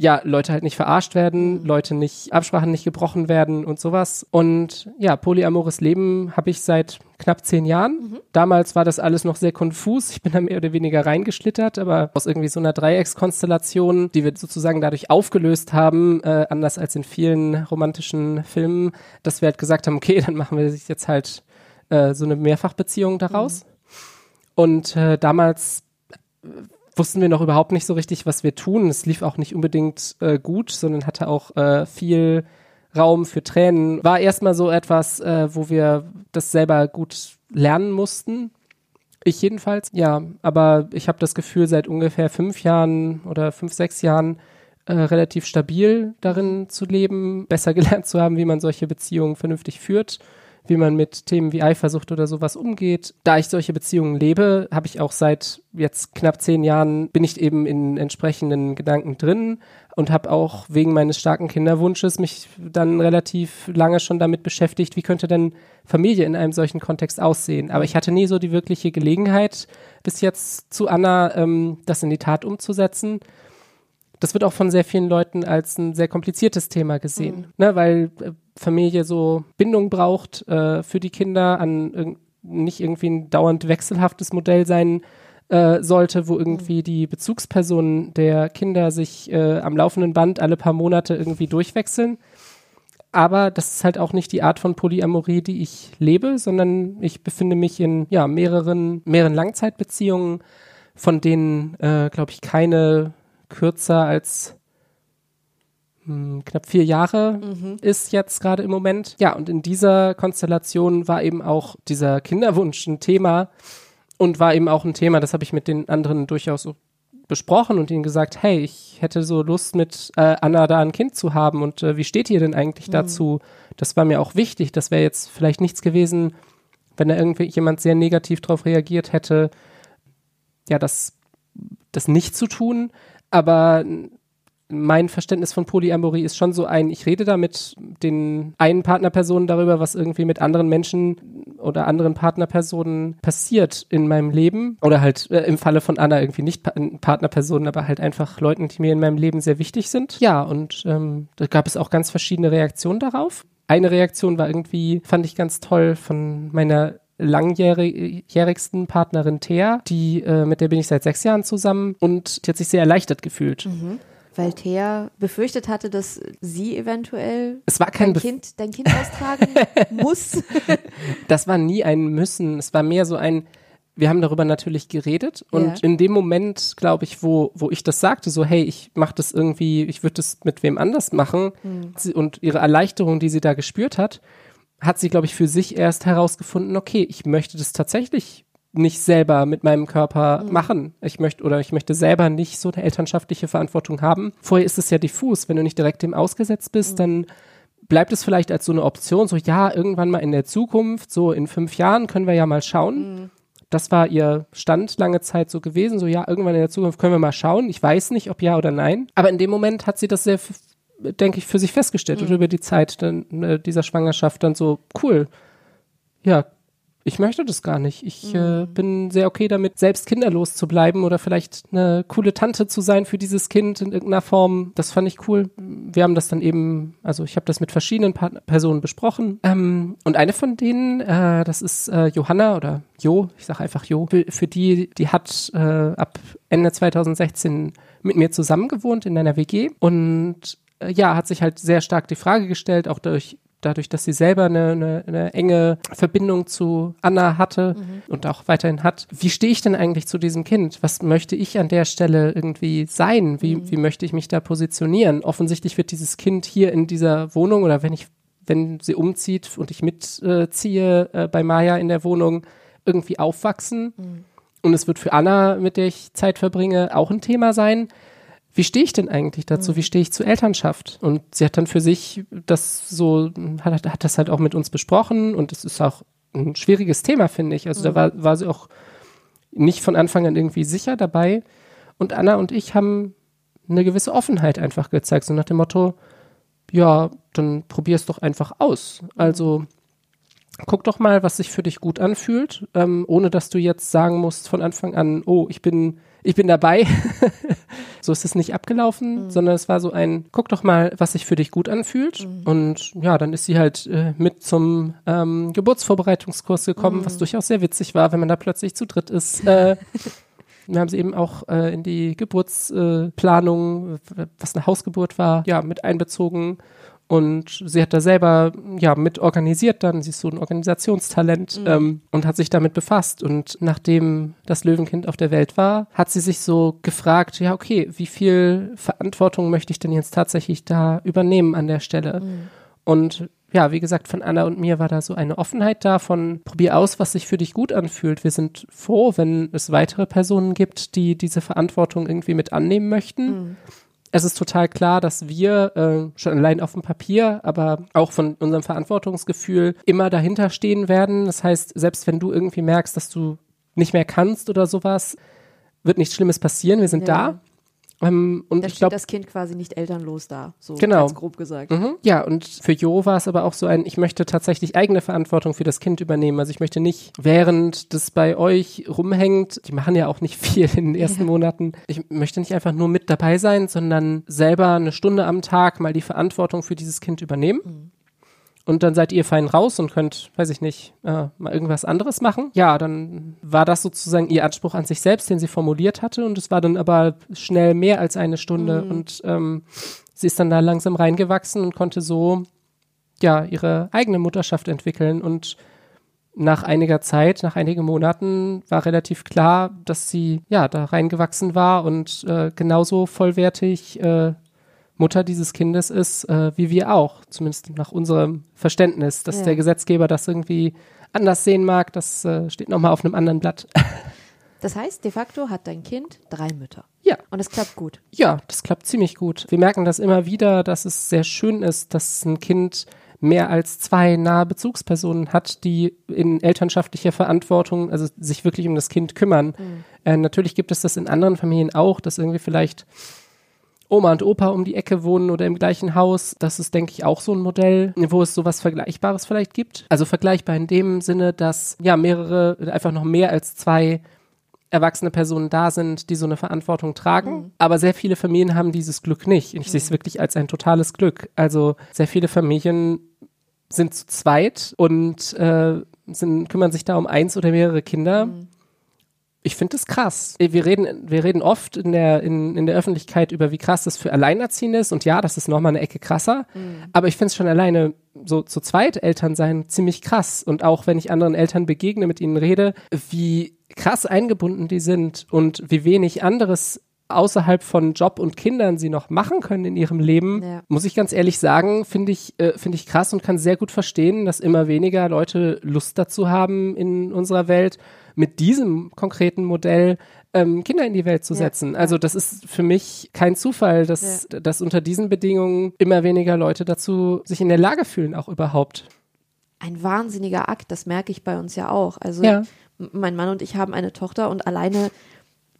ja, Leute halt nicht verarscht werden, Leute nicht, Absprachen nicht gebrochen werden und sowas. Und ja, polyamores Leben habe ich seit knapp zehn Jahren. Damals war das alles noch sehr konfus. Ich bin da mehr oder weniger reingeschlittert, aber aus irgendwie so einer Dreieckskonstellation, die wir sozusagen dadurch aufgelöst haben, äh, anders als in vielen romantischen Filmen, dass wir halt gesagt haben, okay, (laughs) dann machen wir jetzt halt äh, so eine Mehrfachbeziehung daraus. Und äh, damals wussten wir noch überhaupt nicht so richtig, was wir tun. Es lief auch nicht unbedingt äh, gut, sondern hatte auch äh, viel Raum für Tränen. War erstmal so etwas, äh, wo wir das selber gut lernen mussten. Ich jedenfalls, ja, aber ich habe das Gefühl, seit ungefähr fünf Jahren oder fünf, sechs Jahren äh, relativ stabil darin zu leben, besser (laughs) gelernt zu haben, wie man solche Beziehungen vernünftig führt, wie man mit Themen wie Eifersucht oder sowas umgeht. Da ich solche Beziehungen lebe, habe ich auch seit jetzt knapp zehn Jahren, bin ich eben in entsprechenden Gedanken drin und habe auch wegen meines starken Kinderwunsches mich dann relativ lange schon damit beschäftigt, wie könnte denn Familie in einem solchen Kontext aussehen. Aber ich hatte nie so die wirkliche Gelegenheit, bis jetzt zu Anna ähm, das in die Tat umzusetzen das wird auch von sehr vielen Leuten als ein sehr kompliziertes Thema gesehen, ne, weil äh, Familie so Bindung braucht äh, für die Kinder, an irg nicht irgendwie ein dauernd wechselhaftes Modell sein äh, sollte, wo irgendwie die Bezugspersonen der Kinder sich äh, am laufenden Band alle paar Monate irgendwie durchwechseln. aber das ist halt auch nicht die Art von Polyamorie, die ich lebe, sondern ich befinde mich in ja mehreren mehreren Langzeitbeziehungen, von denen äh, glaube ich keine kürzer als hm, knapp vier Jahre mhm. ist jetzt gerade im Moment. Ja, und in dieser Konstellation war eben auch dieser Kinderwunsch ein Thema und war eben auch ein Thema, das habe ich mit den anderen durchaus so besprochen und ihnen gesagt, hey, ich hätte so Lust mit äh, Anna da ein Kind zu haben und äh, wie steht ihr denn eigentlich mhm. dazu? Das war mir auch wichtig. Das wäre jetzt vielleicht nichts gewesen, wenn da irgendwie jemand sehr negativ darauf reagiert hätte, ja, das, das nicht zu tun. Aber mein Verständnis von Polyamorie ist schon so ein, ich rede da mit den einen Partnerpersonen darüber, was irgendwie mit anderen Menschen oder anderen Partnerpersonen passiert in meinem Leben. Oder halt äh, im Falle von Anna irgendwie nicht pa Partnerpersonen, aber halt einfach Leuten, die mir in meinem Leben sehr wichtig sind. Ja, und ähm, da gab es auch ganz verschiedene Reaktionen darauf. Eine Reaktion war irgendwie, fand ich ganz toll, von meiner langjährigsten Partnerin Thea, die äh, mit der bin ich seit sechs Jahren zusammen und die hat sich sehr erleichtert gefühlt. Mhm weil Thea befürchtet hatte, dass sie eventuell es war kein dein, kind, dein Kind austragen (laughs) muss. Das war nie ein Müssen. Es war mehr so ein, wir haben darüber natürlich geredet und ja. in dem Moment, glaube ich, wo, wo ich das sagte, so, hey, ich mache das irgendwie, ich würde das mit wem anders machen mhm. und ihre Erleichterung, die sie da gespürt hat, hat sie, glaube ich, für sich erst herausgefunden, okay, ich möchte das tatsächlich nicht selber mit meinem Körper mhm. machen. Ich möchte oder ich möchte selber nicht so eine elternschaftliche Verantwortung haben. Vorher ist es ja diffus, wenn du nicht direkt dem ausgesetzt bist, mhm. dann bleibt es vielleicht als so eine Option, so ja, irgendwann mal in der Zukunft, so in fünf Jahren können wir ja mal schauen. Mhm. Das war ihr Stand lange Zeit so gewesen, so ja, irgendwann in der Zukunft können wir mal schauen. Ich weiß nicht, ob ja oder nein. Aber in dem Moment hat sie das sehr, denke ich, für sich festgestellt mhm. und über die Zeit dann, äh, dieser Schwangerschaft dann so, cool. Ja, ich möchte das gar nicht. Ich äh, mhm. äh, bin sehr okay damit, selbst kinderlos zu bleiben oder vielleicht eine coole Tante zu sein für dieses Kind in irgendeiner Form. Das fand ich cool. Wir haben das dann eben, also ich habe das mit verschiedenen Part Personen besprochen. Ähm, und eine von denen, äh, das ist äh, Johanna oder Jo, ich sage einfach Jo, für, für, die, die hat äh, ab Ende 2016 mit mir zusammengewohnt in einer WG und äh, ja, hat sich halt sehr stark die Frage gestellt, auch durch dadurch, dass sie selber eine, eine, eine enge Verbindung zu Anna hatte mhm. und auch weiterhin hat. Wie stehe ich denn eigentlich zu diesem Kind? Was möchte ich an der Stelle irgendwie sein? Wie, mhm. wie möchte ich mich da positionieren? Offensichtlich wird dieses Kind hier in dieser Wohnung oder wenn ich, wenn sie umzieht und ich mitziehe äh, bei Maya in der Wohnung, irgendwie aufwachsen. Mhm. Und es wird für Anna, mit der ich Zeit verbringe, auch ein Thema sein wie stehe ich denn eigentlich dazu? Wie stehe ich zu Elternschaft? Und sie hat dann für sich das so, hat, hat das halt auch mit uns besprochen und es ist auch ein schwieriges Thema, finde ich. Also mhm. da war, war sie auch nicht von Anfang an irgendwie sicher dabei. Und Anna und ich haben eine gewisse Offenheit einfach gezeigt, so nach dem Motto, ja, dann probier es doch einfach aus. Also guck doch mal, was sich für dich gut anfühlt, ähm, ohne dass du jetzt sagen musst von Anfang an, oh, ich bin ich bin dabei. (laughs) so ist es nicht abgelaufen, mhm. sondern es war so ein, guck doch mal, was sich für dich gut anfühlt. Mhm. Und ja, dann ist sie halt äh, mit zum ähm, Geburtsvorbereitungskurs gekommen, mhm. was durchaus sehr witzig war, wenn man da plötzlich zu dritt ist. Äh, (laughs) wir haben sie eben auch äh, in die Geburtsplanung, was eine Hausgeburt war, ja, mit einbezogen. Und sie hat da selber ja mit organisiert dann, sie ist so ein Organisationstalent mhm. ähm, und hat sich damit befasst. Und nachdem das Löwenkind auf der Welt war, hat sie sich so gefragt, ja, okay, wie viel Verantwortung möchte ich denn jetzt tatsächlich da übernehmen an der Stelle? Mhm. Und ja, wie gesagt, von Anna und mir war da so eine Offenheit da von probier aus, was sich für dich gut anfühlt. Wir sind froh, wenn es weitere Personen gibt, die diese Verantwortung irgendwie mit annehmen möchten. Mhm es ist total klar, dass wir äh, schon allein auf dem Papier, aber auch von unserem Verantwortungsgefühl immer dahinter stehen werden. Das heißt, selbst wenn du irgendwie merkst, dass du nicht mehr kannst oder sowas, wird nichts Schlimmes passieren. Wir sind ja. da. Ähm, und da steht glaub, das Kind quasi nicht elternlos da, so genau. ganz grob gesagt. Mhm. Ja, und für Jo war es aber auch so ein, ich möchte tatsächlich eigene Verantwortung für das Kind übernehmen. Also ich möchte nicht, während das bei euch rumhängt, die machen ja auch nicht (laughs) viel in den ersten ja. Monaten, ich möchte nicht einfach nur mit dabei sein, sondern selber eine Stunde am Tag mal die Verantwortung für dieses Kind übernehmen. Mhm und dann seid ihr fein raus und könnt, weiß ich nicht, äh, mal irgendwas anderes machen. Ja, dann war das sozusagen ihr Anspruch an sich selbst, den sie formuliert hatte und es war dann aber schnell mehr als eine Stunde mhm. und ähm, sie ist dann da langsam reingewachsen und konnte so ja ihre eigene Mutterschaft entwickeln und nach einiger Zeit, nach einigen Monaten war relativ klar, dass sie ja da reingewachsen war und äh, genauso vollwertig äh, Mutter dieses Kindes ist, äh, wie wir auch, zumindest nach unserem Verständnis, dass Ja. der Gesetzgeber das irgendwie anders sehen mag, das äh, steht nochmal auf einem anderen Blatt. (laughs) Das heißt, de facto hat dein Kind drei Mütter. ja, Und es klappt gut. ja, das klappt ziemlich gut. Wir merken das immer wieder, dass es sehr schön ist, dass ein Kind mehr als zwei nahe Bezugspersonen hat, die in elternschaftlicher Verantwortung, also sich wirklich um das Kind kümmern. Äh, natürlich gibt es das in anderen Familien auch, dass irgendwie vielleicht Oma und Opa um die Ecke wohnen oder im gleichen Haus. Das ist, denke ich, auch so ein Modell, wo es sowas Vergleichbares vielleicht gibt. Also vergleichbar in dem Sinne, dass ja mehrere, einfach noch mehr als zwei erwachsene Personen da sind, die so eine Verantwortung tragen. Aber sehr viele Familien haben dieses Glück nicht. Und ich sehe es wirklich als ein totales Glück. Also sehr viele Familien sind zu zweit und äh, sind, kümmern sich da um eins oder mehrere Kinder. Ich finde das krass. Wir reden, wir reden oft in der, in, in der Öffentlichkeit über, wie krass das für Alleinerziehende ist. Und ja, das ist nochmal eine Ecke krasser. Aber ich finde es schon alleine so zu zweit Eltern sein ziemlich krass. Und auch wenn ich anderen Eltern begegne, mit ihnen rede, wie krass eingebunden die sind und wie wenig anderes außerhalb von Job und Kindern sie noch machen können in ihrem Leben, Ja. muss ich ganz ehrlich sagen, finde ich, äh, finde ich krass und kann sehr gut verstehen, dass immer weniger Leute Lust dazu haben in unserer Welt, mit diesem konkreten Modell ähm, Kinder in die Welt zu Ja, setzen. ja. Also das ist für mich kein Zufall, dass, dass unter diesen Bedingungen immer weniger Leute dazu sich in der Lage fühlen, auch überhaupt. Ein wahnsinniger Akt, das merke ich bei uns ja auch. Also Ja. mein Mann und ich haben eine Tochter und alleine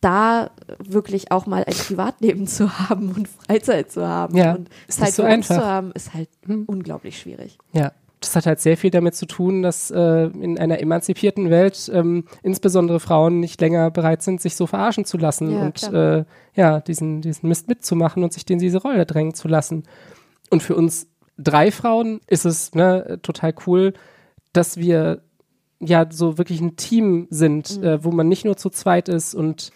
da wirklich auch mal ein Privatleben zu haben und Freizeit zu haben Ja, und Zeit so für uns einfach. zu haben, ist halt Hm. unglaublich schwierig. Ja, das hat halt sehr viel damit zu tun, dass äh, in einer emanzipierten Welt ähm, insbesondere Frauen nicht länger bereit sind, sich so verarschen zu lassen Ja, und äh, ja, diesen, diesen Mist mitzumachen und sich in diese Rolle drängen zu lassen. Und für uns drei Frauen ist es ne, total cool, dass wir ja so wirklich ein Team sind, äh, wo man nicht nur zu zweit ist und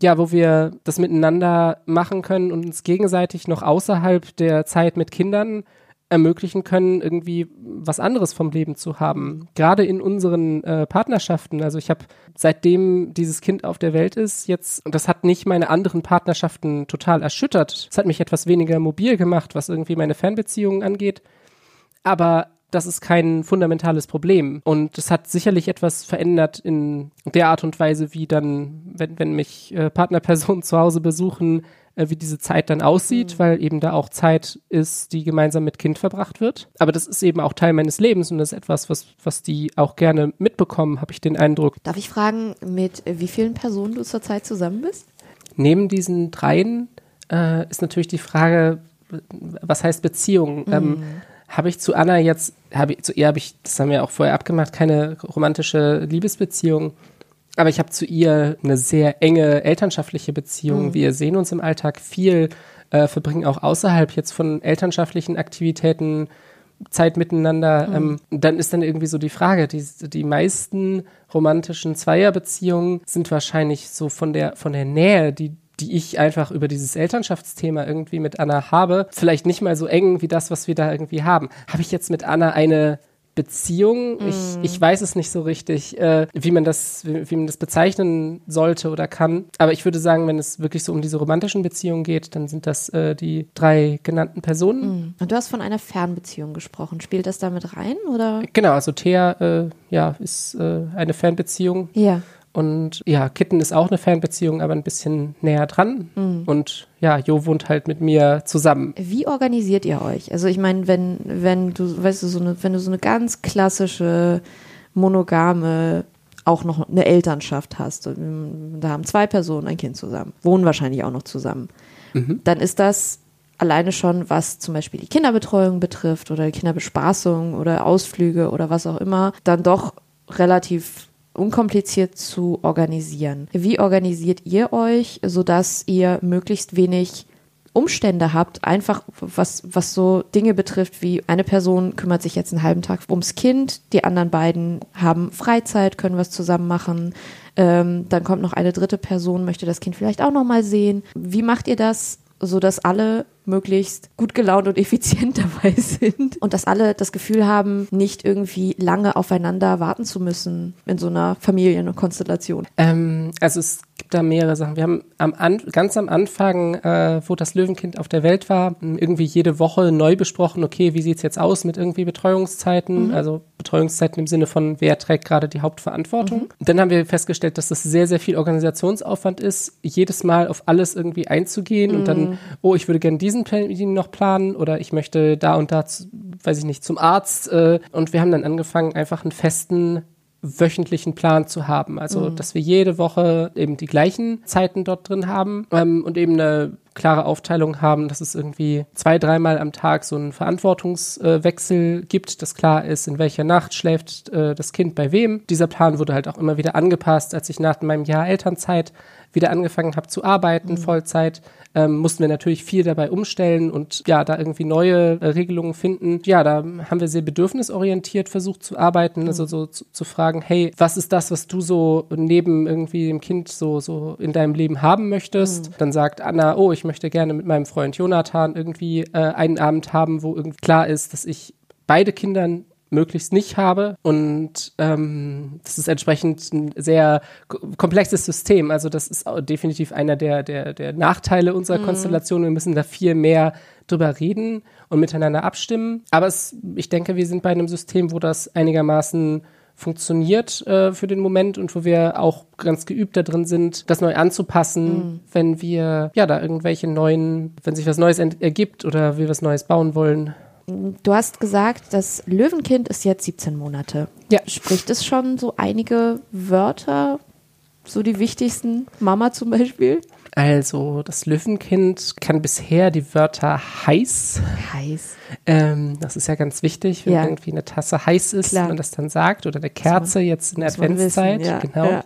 ja, wo wir das miteinander machen können und uns gegenseitig noch außerhalb der Zeit mit Kindern ermöglichen können, irgendwie was anderes vom Leben zu haben. Gerade in unseren äh, Partnerschaften. Also ich habe seitdem dieses Kind auf der Welt ist, jetzt, und das hat nicht meine anderen Partnerschaften total erschüttert. Es hat mich etwas weniger mobil gemacht, was irgendwie meine Fernbeziehungen angeht. Aber das ist kein fundamentales Problem. Und es hat sicherlich etwas verändert in der Art und Weise, wie dann, wenn, wenn mich äh, Partnerpersonen (laughs) zu Hause besuchen, äh, wie diese Zeit dann aussieht, weil eben da auch Zeit ist, die gemeinsam mit Kind verbracht wird. Aber das ist eben auch Teil meines Lebens und das ist etwas, was, was die auch gerne mitbekommen, habe ich den Eindruck. Darf ich fragen, mit wie vielen Personen du zurzeit zusammen bist? Neben diesen dreien äh, ist natürlich die Frage, was heißt Beziehung? Ähm, habe ich zu Anna jetzt, habe ich, zu ihr habe ich, das haben wir auch vorher abgemacht, keine romantische Liebesbeziehung. Aber ich habe zu ihr eine sehr enge elternschaftliche Beziehung. Wir sehen uns im Alltag viel, äh, verbringen auch außerhalb jetzt von elternschaftlichen Aktivitäten Zeit miteinander. Ähm, dann ist dann irgendwie so die Frage, die, die meisten romantischen Zweierbeziehungen sind wahrscheinlich so von der, von der Nähe, die, die ich einfach über dieses Elternschaftsthema irgendwie mit Anna habe, vielleicht nicht mal so eng wie das, was wir da irgendwie haben. Habe ich jetzt mit Anna eine Beziehung. Ich, ich weiß es nicht so richtig, äh, wie man das, wie, wie man das bezeichnen sollte oder kann. Aber ich würde sagen, wenn es wirklich so um diese romantischen Beziehungen geht, dann sind das äh, die drei genannten Personen. Und du hast von einer Fernbeziehung gesprochen. Spielt das damit rein oder? Genau, also Thea, äh, ja, ist äh, eine Fernbeziehung. Ja. Und ja, Kitten ist auch eine Fernbeziehung, aber ein bisschen näher dran. Und ja, Jo wohnt halt mit mir zusammen. Wie organisiert ihr euch? Also ich meine, wenn, wenn du, weißt du, so eine, wenn du so eine ganz klassische monogame auch noch eine Elternschaft hast, und da haben zwei Personen ein Kind zusammen, wohnen wahrscheinlich auch noch zusammen, dann ist das alleine schon, was zum Beispiel die Kinderbetreuung betrifft oder Kinderbespaßung oder Ausflüge oder was auch immer, dann doch relativ unkompliziert zu organisieren. Wie organisiert ihr euch, sodass ihr möglichst wenig Umstände habt, einfach was, was so Dinge betrifft, wie eine Person kümmert sich jetzt einen halben Tag ums Kind, die anderen beiden haben Freizeit, können was zusammen machen, ähm, dann kommt noch eine dritte Person, möchte das Kind vielleicht auch noch mal sehen. Wie macht ihr das, sodass alle möglichst gut gelaunt und effizient (laughs) dabei sind und dass alle das Gefühl haben, nicht irgendwie lange aufeinander warten zu müssen in so einer Familienkonstellation. Ähm, also es gibt da mehrere Sachen. Wir haben am An ganz am Anfang, äh, wo das Löwenkind auf der Welt war, irgendwie jede Woche neu besprochen, okay, wie sieht's jetzt aus mit irgendwie Betreuungszeiten, mhm. also Betreuungszeiten im Sinne von, wer trägt gerade die Hauptverantwortung. Mhm. Dann haben wir festgestellt, dass das sehr, sehr viel Organisationsaufwand ist, jedes Mal auf alles irgendwie einzugehen mhm. und dann, mhm. oh, ich würde gerne diesen Termin noch planen oder ich möchte da und da, weiß ich nicht, zum Arzt. Äh, und wir haben dann angefangen, einfach einen festen wöchentlichen Plan zu haben. Also, mhm. dass wir jede Woche eben die gleichen Zeiten dort drin haben ähm, und eben eine klare Aufteilung haben, dass es irgendwie zwei, dreimal am Tag so einen Verantwortungswechsel äh, gibt, dass klar ist, in welcher Nacht schläft äh, das Kind bei wem. Dieser Plan wurde halt auch immer wieder angepasst, als ich nach meinem Jahr Elternzeit wieder angefangen habe zu arbeiten, mhm. Vollzeit, ähm, mussten wir natürlich viel dabei umstellen und ja, da irgendwie neue äh, Regelungen finden. Ja, da haben wir sehr bedürfnisorientiert versucht zu arbeiten, also mhm. also so zu, zu, fragen, hey, was ist das, was du so neben irgendwie dem Kind so, so in deinem Leben haben möchtest? Mhm. Dann sagt Anna, oh, ich möchte gerne mit meinem Freund Jonathan irgendwie äh, einen Abend haben, wo irgendwie klar ist, dass ich beide Kindern möglichst nicht habe. Und ähm, das ist entsprechend ein sehr komplexes System. Also das ist definitiv einer der, der, der Nachteile unserer mhm. Konstellation. Wir müssen da viel mehr drüber reden und miteinander abstimmen. Aber es, ich denke, wir sind bei einem System, wo das einigermaßen funktioniert äh, für den Moment und wo wir auch ganz geübt da drin sind, das neu anzupassen, mhm. wenn wir ja da irgendwelche neuen, wenn sich was Neues ergibt oder wir was Neues bauen wollen. Du hast gesagt, das Löwenkind ist jetzt 17 Monate. Ja. Spricht es schon so einige Wörter, so die wichtigsten? Mama zum Beispiel? Also, das Löwenkind kann bisher die Wörter heiß. Heiß. Ähm, das ist ja ganz wichtig, wenn ja. irgendwie eine Tasse heiß ist, Klar. man das dann sagt. Oder eine Kerze jetzt in der Adventszeit. Ja. Genau. Ja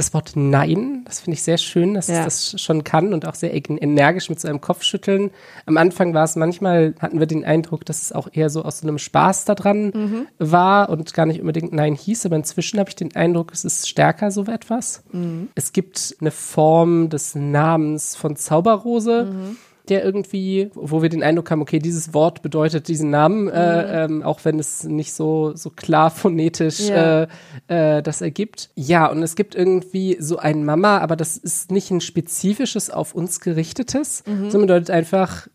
das Wort Nein, das finde ich sehr schön, dass ja. es das schon kann und auch sehr energisch mit so einem Kopfschütteln. Am Anfang war es manchmal, hatten wir den Eindruck, dass es auch eher so aus so einem Spaß daran mhm. war und gar nicht unbedingt Nein hieß, aber inzwischen habe ich den Eindruck, es ist stärker so etwas. Mhm. Es gibt eine Form des Namens von Zauberrose. Mhm der irgendwie, wo wir den Eindruck haben, okay, dieses Wort bedeutet diesen Namen, äh, mhm. äh, ähm, auch wenn es nicht so, so klar phonetisch ja. äh, äh, das ergibt. Ja, und es gibt irgendwie so ein Mama, aber das ist nicht ein spezifisches auf uns gerichtetes, mhm. sondern bedeutet einfach,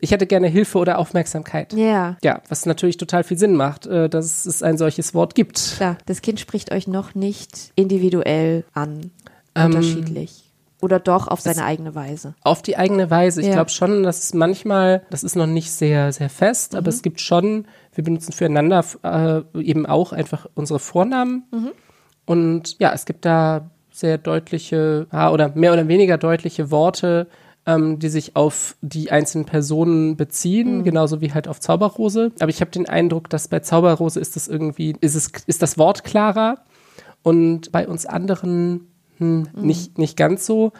ich hätte gerne Hilfe oder Aufmerksamkeit. Ja. Ja, was natürlich total viel Sinn macht, äh, dass es ein solches Wort gibt. Klar, das Kind spricht euch noch nicht individuell an, ähm, unterschiedlich. Oder doch auf seine eigene Weise? Auf die eigene Weise. Ich ja. glaube schon, dass es manchmal, das ist noch nicht sehr, sehr fest, mhm. aber es gibt schon, wir benutzen füreinander äh, eben auch einfach unsere Vornamen. Mhm. Und ja, es gibt da sehr deutliche oder mehr oder weniger deutliche Worte, ähm, die sich auf die einzelnen Personen beziehen, mhm. genauso wie halt auf Zauberrose. Aber ich habe den Eindruck, dass bei Zauberrose ist das irgendwie, ist es, ist das Wort klarer und bei uns anderen hm, mhm. nicht, nicht ganz so.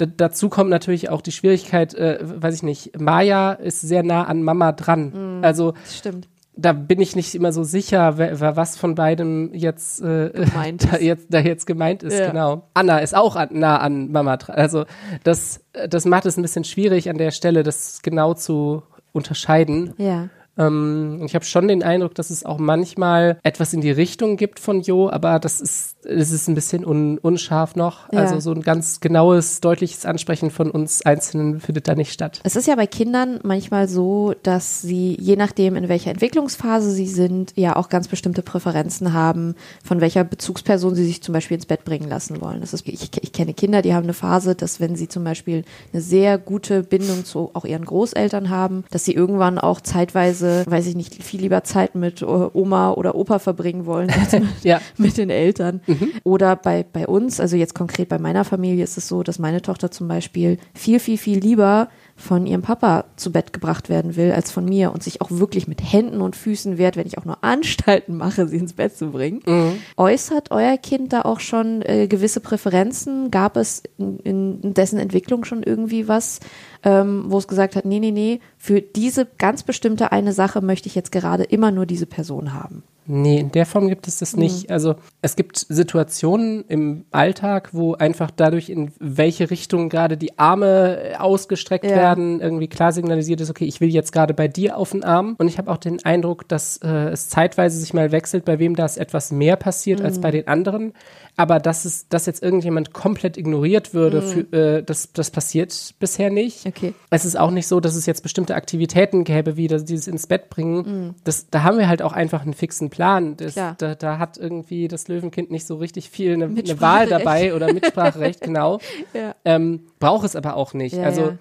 D dazu kommt natürlich auch die Schwierigkeit, äh, weiß ich nicht, Maya ist sehr nah an Mama dran. Mhm. Also stimmt. Da bin ich nicht immer so sicher, wer, wer was von beidem jetzt, äh, (laughs) da jetzt da jetzt gemeint ist. Ja. Genau. Anna ist auch an, nah an Mama dran. Also das, das macht es ein bisschen schwierig an der Stelle, das genau zu unterscheiden. Ja. Ähm, ich habe schon den Eindruck, dass es auch manchmal etwas in die Richtung gibt von Jo, aber das ist, das ist ein bisschen un, unscharf noch. Ja. Also so ein ganz genaues, deutliches Ansprechen von uns Einzelnen findet da nicht statt. Es ist ja bei Kindern manchmal so, dass sie, je nachdem, in welcher Entwicklungsphase sie sind, ja auch ganz bestimmte Präferenzen haben, von welcher Bezugsperson sie sich zum Beispiel ins Bett bringen lassen wollen. Das ist, ich, ich kenne Kinder, die haben eine Phase, dass wenn sie zum Beispiel eine sehr gute Bindung zu auch ihren Großeltern haben, dass sie irgendwann auch zeitweise weiß ich nicht, viel lieber Zeit mit äh, Oma oder Opa verbringen wollen als (laughs) mit, ja. mit den Eltern. Mhm. Oder bei, bei uns, also jetzt konkret bei meiner Familie ist es so, dass meine Tochter zum Beispiel viel, viel, viel lieber von ihrem Papa zu Bett gebracht werden will als von mir und sich auch wirklich mit Händen und Füßen wehrt, wenn ich auch nur Anstalten mache, sie ins Bett zu bringen. Mhm. Äußert euer Kind da auch schon äh, gewisse Präferenzen? Gab es in, in, dessen Entwicklung schon irgendwie was, ähm, wo es gesagt hat, nee, nee, nee, für diese ganz bestimmte eine Sache möchte ich jetzt gerade immer nur diese Person haben? Nee, in der Form gibt es das nicht. Also es gibt Situationen im Alltag, wo einfach dadurch, in welche Richtung gerade die Arme äh, ausgestreckt Ja. werden, irgendwie klar signalisiert ist, okay, ich will jetzt gerade bei dir auf den Arm. Und ich habe auch den Eindruck, dass äh, es zeitweise sich mal wechselt, bei wem das etwas mehr passiert als Mhm. bei den anderen. Aber dass es, dass jetzt irgendjemand komplett ignoriert würde, für, äh, das, das passiert bisher nicht. Mhm. Okay. Es ist auch nicht so, dass es jetzt bestimmte Aktivitäten gäbe, wie das, dieses ins Bett bringen. Das, da haben wir halt auch einfach einen fixen Plan. Das, Mhm. Klar. da, da hat irgendwie das Löwenkind nicht so richtig viel eine, eine Wahl dabei oder Mitspracherecht, (laughs) genau. Ja. Ähm, braucht es aber auch nicht. Ja, also ja.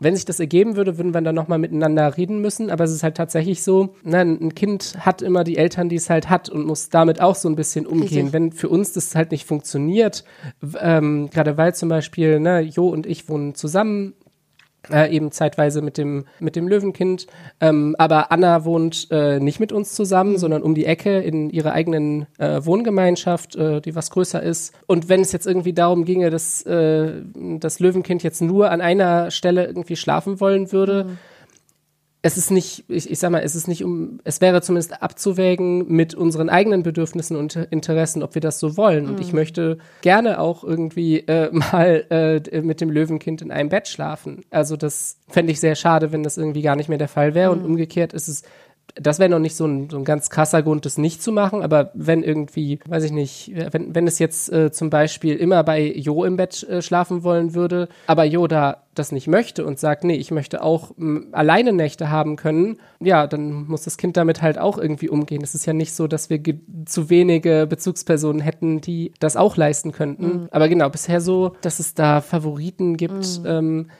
wenn sich das ergeben würde, würden wir dann nochmal miteinander reden müssen. Aber es ist halt tatsächlich so, ne, ein Kind hat immer die Eltern, die es halt hat und muss damit auch so ein bisschen umgehen. Richtig. Wenn für uns das halt nicht funktioniert, ähm, gerade weil zum Beispiel, ne, Jo und ich wohnen zusammen, äh, eben zeitweise mit dem, mit dem Löwenkind. Ähm, aber Anna wohnt äh, nicht mit uns zusammen, sondern um die Ecke in ihrer eigenen äh, Wohngemeinschaft, äh, die was größer ist. Und wenn es jetzt irgendwie darum ginge, dass äh, das Löwenkind jetzt nur an einer Stelle irgendwie schlafen wollen würde, es ist nicht, ich, ich sag mal, es ist nicht um, es wäre zumindest abzuwägen mit unseren eigenen Bedürfnissen und Interessen, ob wir das so wollen. Und ich möchte gerne auch irgendwie äh, (laughs) mal äh, mit dem Löwenkind in einem Bett schlafen. Also das fände ich sehr schade, wenn das irgendwie gar nicht mehr der Fall wäre. Und umgekehrt ist es, das wäre noch nicht so ein, so ein ganz krasser Grund, das nicht zu machen, aber wenn irgendwie, weiß ich nicht, wenn, wenn es jetzt äh, zum Beispiel immer bei Jo im Bett äh, schlafen wollen würde, aber Jo da das nicht möchte und sagt, nee, ich möchte auch m, alleine Nächte haben können, ja, dann muss das Kind damit halt auch irgendwie umgehen. Es ist ja nicht so, dass wir zu wenige Bezugspersonen hätten, die das auch leisten könnten. Aber genau, bisher so, dass es da Favoriten gibt. Ähm,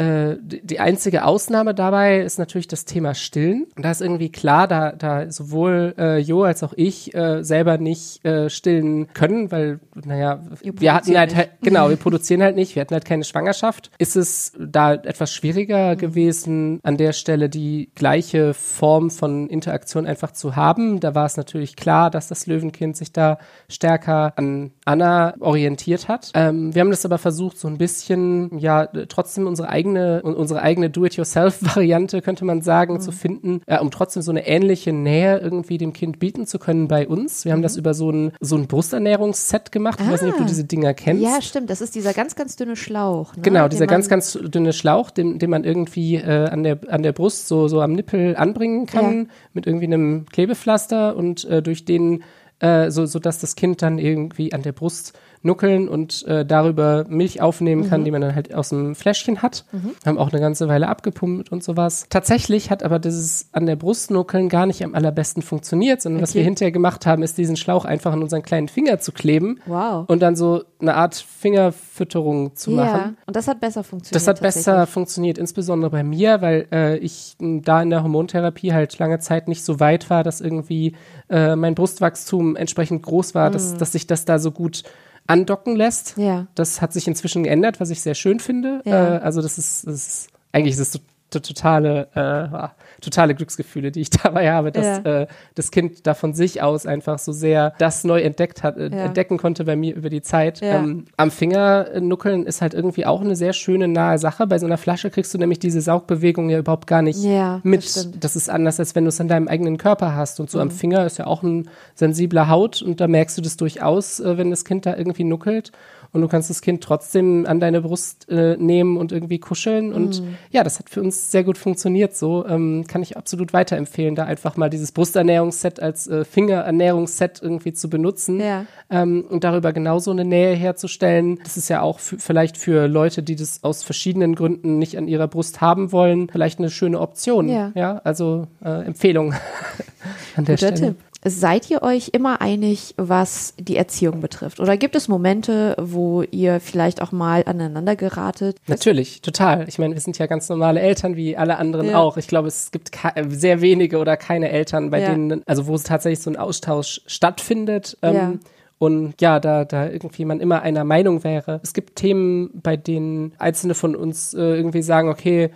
äh, die einzige Ausnahme dabei ist natürlich das Thema Stillen. Und da ist irgendwie klar, da, da sowohl äh, Jo als auch ich äh, selber nicht äh, stillen können, weil, naja, wir hatten halt, halt, (laughs) genau, wir (laughs) produzieren halt nicht, wir hatten halt keine Schwangerschaft. Ist es da etwas schwieriger gewesen, an der Stelle die gleiche Form von Interaktion einfach zu haben? Da war es natürlich klar, dass das Löwenkind sich da stärker an Anna orientiert hat. Ähm, wir haben das aber versucht, so ein bisschen, ja, trotzdem unsere eigene, unsere eigene Do-it-yourself-Variante, könnte man sagen, zu finden, äh, um trotzdem so eine ähnliche Nähe irgendwie dem Kind bieten zu können bei uns. Wir haben das über so ein, so ein Brusternährungsset gemacht. Ich weiß nicht, ob du Ah. diese Dinger kennst. Ja, stimmt. Das ist dieser ganz, ganz dünne Schlauch. Ne? Genau, dieser ganz, ganz dünne Schlauch, den, den man irgendwie äh, an, der, an der Brust so, so am Nippel anbringen kann, Ja. mit irgendwie einem Klebepflaster und äh, durch den, äh, so, so dass das Kind dann irgendwie an der Brust nuckeln und äh, darüber Milch aufnehmen Mhm. kann, die man dann halt aus dem Fläschchen hat. Haben auch eine ganze Weile abgepumpt und sowas. Tatsächlich hat aber dieses an der Brust nuckeln gar nicht am allerbesten funktioniert, sondern was Okay. wir hinterher gemacht haben, ist diesen Schlauch einfach an unseren kleinen Finger zu kleben Wow. und dann so eine Art Fingerfütterung zu machen. Ja, und das hat besser funktioniert. Das hat besser funktioniert, insbesondere bei mir, weil äh, ich da in der Hormontherapie halt lange Zeit nicht so weit war, dass irgendwie äh, mein Brustwachstum entsprechend groß war, dass, dass sich das da so gut andocken lässt. Ja. Das hat sich inzwischen geändert, was ich sehr schön finde. Ja. Äh, also das ist, das ist eigentlich ist es totale, äh, ah, totale Glücksgefühle, die ich (laughs) dabei habe, dass Ja. äh, das Kind da von sich aus einfach so sehr das neu entdeckt hat, äh, Ja. entdecken konnte bei mir über die Zeit. Ja. Ähm, am Finger nuckeln ist halt irgendwie auch eine sehr schöne, nahe Sache. Bei so einer Flasche kriegst du nämlich diese Saugbewegung ja überhaupt gar nicht das mit. stimmt. Das, ist anders, als wenn du es an deinem eigenen Körper hast. Und so am Finger ist ja auch ein sensibler Haut und da merkst du das durchaus, äh, wenn das Kind da irgendwie nuckelt. Und du kannst das Kind trotzdem an deine Brust äh, nehmen und irgendwie kuscheln. Und ja, das hat für uns sehr gut funktioniert. So ähm, kann ich absolut weiterempfehlen, da einfach mal dieses Brusternährungsset als äh, Fingerernährungsset irgendwie zu benutzen Ja. ähm, und darüber genauso eine Nähe herzustellen. Das ist ja auch vielleicht für Leute, die das aus verschiedenen Gründen nicht an ihrer Brust haben wollen, vielleicht eine schöne Option. Ja. also äh, Empfehlung (laughs) an der Guter Stelle. Tipp. Seid ihr euch immer einig, was die Erziehung betrifft? Oder gibt es Momente, wo ihr vielleicht auch mal aneinander geratet? Natürlich, total. Ich meine, wir sind ja ganz normale Eltern wie alle anderen Ja. auch. Ich glaube, es gibt sehr wenige oder keine Eltern, bei Ja. denen, also wo es tatsächlich so ein Austausch stattfindet. Ähm, Ja. Und ja, da, da irgendwie man immer einer Meinung wäre. Es gibt Themen, bei denen einzelne von uns äh, irgendwie sagen, okay,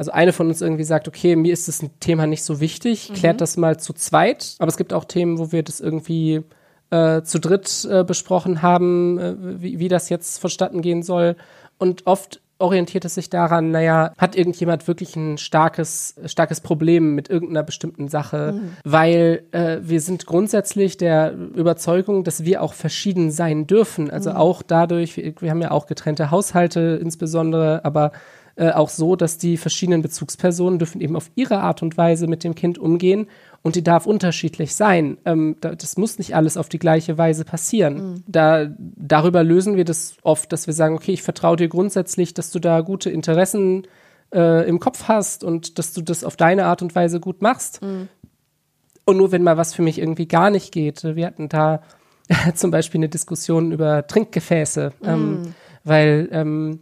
also eine von uns irgendwie sagt, okay, mir ist das ein Thema nicht so wichtig, klärt das mal zu zweit. Aber es gibt auch Themen, wo wir das irgendwie äh, zu dritt äh, besprochen haben, äh, wie, wie das jetzt vonstatten gehen soll. Und oft orientiert es sich daran, naja, hat irgendjemand wirklich ein starkes, starkes Problem mit irgendeiner bestimmten Sache, mhm. weil äh, wir sind grundsätzlich der Überzeugung, dass wir auch verschieden sein dürfen. Also mhm. auch dadurch, wir, wir haben ja auch getrennte Haushalte insbesondere, aber äh, auch so, dass die verschiedenen Bezugspersonen dürfen eben auf ihre Art und Weise mit dem Kind umgehen und die darf unterschiedlich sein. Ähm, da, das muss nicht alles auf die gleiche Weise passieren. Mhm. Da, darüber lösen wir das oft, dass wir sagen, okay, ich vertraue dir grundsätzlich, dass du da gute Interessen äh, im Kopf hast und dass du das auf deine Art und Weise gut machst. Mhm. Und nur wenn mal was für mich irgendwie gar nicht geht, wir hatten da (laughs) zum Beispiel eine Diskussion über Trinkgefäße, ähm, mhm. weil ähm,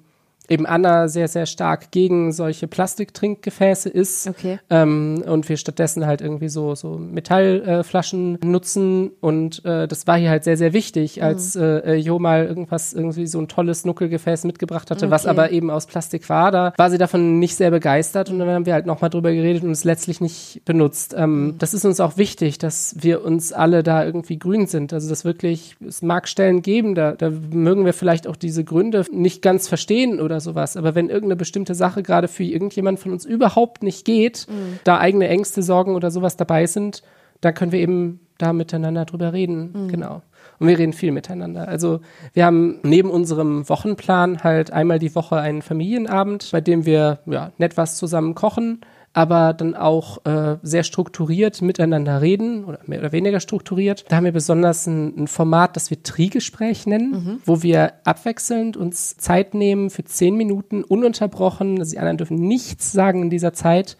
eben Anna sehr, sehr stark gegen solche Plastiktrinkgefäße ist. Okay. Ähm, und wir stattdessen halt irgendwie so, so Metallflaschen äh, nutzen. Und äh, das war hier halt sehr, sehr wichtig, mhm. als äh, Jo mal irgendwas, irgendwie so ein tolles Nuckelgefäß mitgebracht hatte, okay. was aber eben aus Plastik war. Da war sie davon nicht sehr begeistert und dann haben wir halt nochmal drüber geredet und es letztlich nicht benutzt. Ähm, mhm. Das ist uns auch wichtig, dass wir uns alle da irgendwie grün sind. Also das wirklich, es mag Stellen geben, da, da mögen wir vielleicht auch diese Gründe nicht ganz verstehen oder oder sowas. Aber wenn irgendeine bestimmte Sache gerade für irgendjemand von uns überhaupt nicht geht, mhm. da eigene Ängste, Sorgen oder sowas dabei sind, dann können wir eben da miteinander drüber reden. Mhm. Genau. Und wir reden viel miteinander. Also wir haben neben unserem Wochenplan halt einmal die Woche einen Familienabend, bei dem wir ja, nett was zusammen kochen aber dann auch äh, sehr strukturiert miteinander reden oder mehr oder weniger strukturiert. Da haben wir besonders ein, ein Format, das wir Trigespräch nennen, mhm. wo wir abwechselnd uns Zeit nehmen für zehn Minuten ununterbrochen. Also die anderen dürfen nichts sagen in dieser Zeit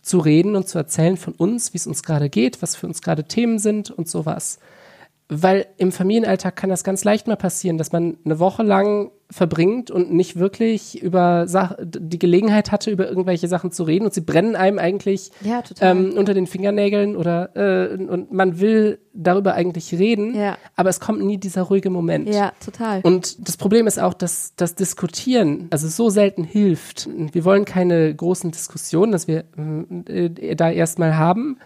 zu reden und zu erzählen von uns, wie es uns gerade geht, was für uns gerade Themen sind und sowas. Weil im Familienalltag kann das ganz leicht mal passieren, dass man eine Woche lang verbringt und nicht wirklich über Sach die Gelegenheit hatte, über irgendwelche Sachen zu reden und sie brennen einem eigentlich ja, ähm, unter den Fingernägeln oder äh, und man will darüber eigentlich reden, ja. aber es kommt nie dieser ruhige Moment. Ja, total. Und das Problem ist auch, dass das Diskutieren also so selten hilft. Wir wollen keine großen Diskussionen, dass wir äh, da erstmal haben,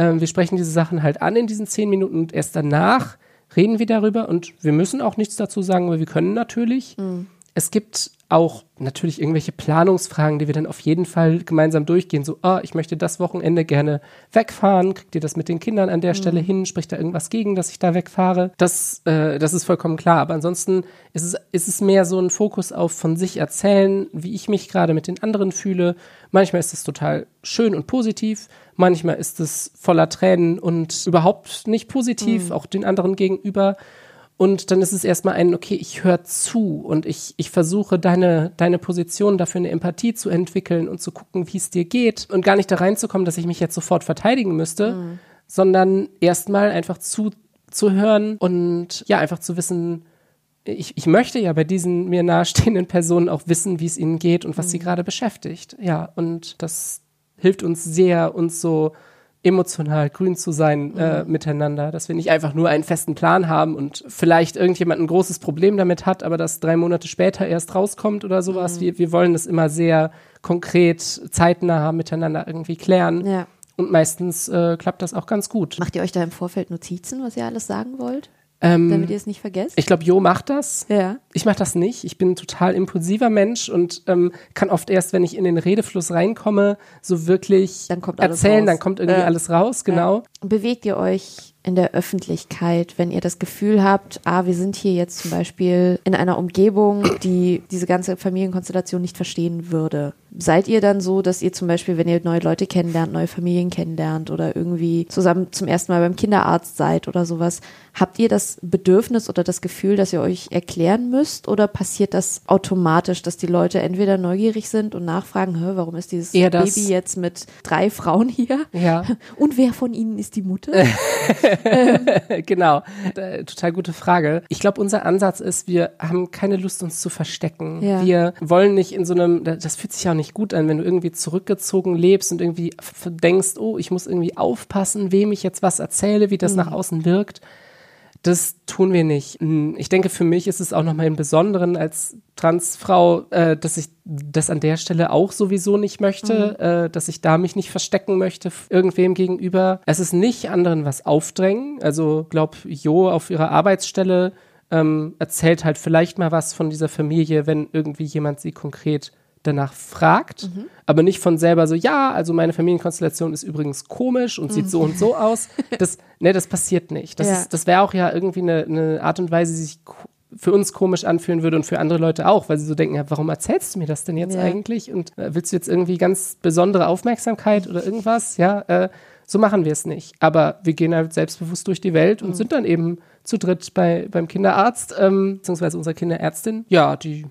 ähm, wir sprechen diese Sachen halt an in diesen zehn Minuten und erst danach reden wir darüber und wir müssen auch nichts dazu sagen, weil wir können natürlich. Mhm. Es gibt auch natürlich irgendwelche Planungsfragen, die wir dann auf jeden Fall gemeinsam durchgehen. So, ah, ich möchte das Wochenende gerne wegfahren. Kriegt ihr das mit den Kindern an der mhm. Stelle hin? Spricht da irgendwas gegen, dass ich da wegfahre? Das, äh, das ist vollkommen klar. Aber ansonsten ist es, ist es mehr so ein Fokus auf von sich erzählen, wie ich mich gerade mit den anderen fühle. Manchmal ist es total schön und positiv. Manchmal ist es voller Tränen und überhaupt nicht positiv, mhm. auch den anderen gegenüber. Und dann ist es erstmal ein, okay, ich höre zu und ich, ich versuche deine, deine Position dafür eine Empathie zu entwickeln und zu gucken, wie es dir geht und gar nicht da reinzukommen, dass ich mich jetzt sofort verteidigen müsste, mhm. sondern erstmal einfach zuzuhören und ja, einfach zu wissen, ich, ich möchte ja bei diesen mir nahestehenden Personen auch wissen, wie es ihnen geht und was mhm. sie gerade beschäftigt. Ja, und das hilft uns sehr, uns so emotional grün zu sein äh, mhm. miteinander, dass wir nicht einfach nur einen festen Plan haben und vielleicht irgendjemand ein großes Problem damit hat, aber das drei Monate später erst rauskommt oder sowas. Mhm. Wir, wir wollen das immer sehr konkret, zeitnah miteinander irgendwie klären. Ja. Und meistens äh, klappt das auch ganz gut. Macht ihr euch da im Vorfeld Notizen, was ihr alles sagen wollt? Ähm, Damit ihr es nicht vergesst? Ich glaube, Jo macht das. Ja. Ich mache das nicht. Ich bin ein total impulsiver Mensch und ähm, kann oft erst, wenn ich in den Redefluss reinkomme, so wirklich dann erzählen, dann kommt irgendwie ja. alles raus, genau. Ja. Bewegt ihr euch in der Öffentlichkeit, wenn ihr das Gefühl habt, ah, wir sind hier jetzt zum Beispiel in einer Umgebung, die diese ganze Familienkonstellation nicht verstehen würde. Seid ihr dann so, dass ihr zum Beispiel, wenn ihr neue Leute kennenlernt, neue Familien kennenlernt oder irgendwie zusammen zum ersten Mal beim Kinderarzt seid oder sowas, habt ihr das Bedürfnis oder das Gefühl, dass ihr euch erklären müsst oder passiert das automatisch, dass die Leute entweder neugierig sind und nachfragen, warum ist dieses Baby jetzt mit drei Frauen hier? Ja. Und wer von ihnen ist die Mutter? (laughs) (laughs) genau, äh, total gute Frage. Ich glaube, unser Ansatz ist, wir haben keine Lust, uns zu verstecken. Ja. Wir wollen nicht in so einem, das fühlt sich auch nicht gut an, wenn du irgendwie zurückgezogen lebst und irgendwie denkst, oh, ich muss irgendwie aufpassen, wem ich jetzt was erzähle, wie das mhm. nach außen wirkt. Das tun wir nicht. Hm, ich denke, für mich ist es auch nochmal im Besonderen als Transfrau, äh, dass ich das an der Stelle auch sowieso nicht möchte, mhm. äh, dass ich da mich nicht verstecken möchte irgendwem gegenüber. Es ist nicht anderen was aufdrängen. Also glaub Jo auf ihrer Arbeitsstelle ähm, erzählt halt vielleicht mal was von dieser Familie, wenn irgendwie jemand sie konkret danach fragt, mhm. aber nicht von selber so, ja, also meine Familienkonstellation ist übrigens komisch und sieht mhm. so und so aus. (laughs) Das, ne, das passiert nicht. Das, ja. das wäre auch ja irgendwie eine, eine Art und Weise, die sich für uns komisch anfühlen würde und für andere Leute auch, weil sie so denken, ja, warum erzählst du mir das denn jetzt ja. eigentlich? Und äh, willst du jetzt irgendwie ganz besondere Aufmerksamkeit oder irgendwas? Ja, äh, so machen wir es nicht. Aber wir gehen halt selbstbewusst durch die Welt und mhm. sind dann eben zu dritt bei, beim Kinderarzt, ähm, beziehungsweise unserer Kinderärztin. Ja, die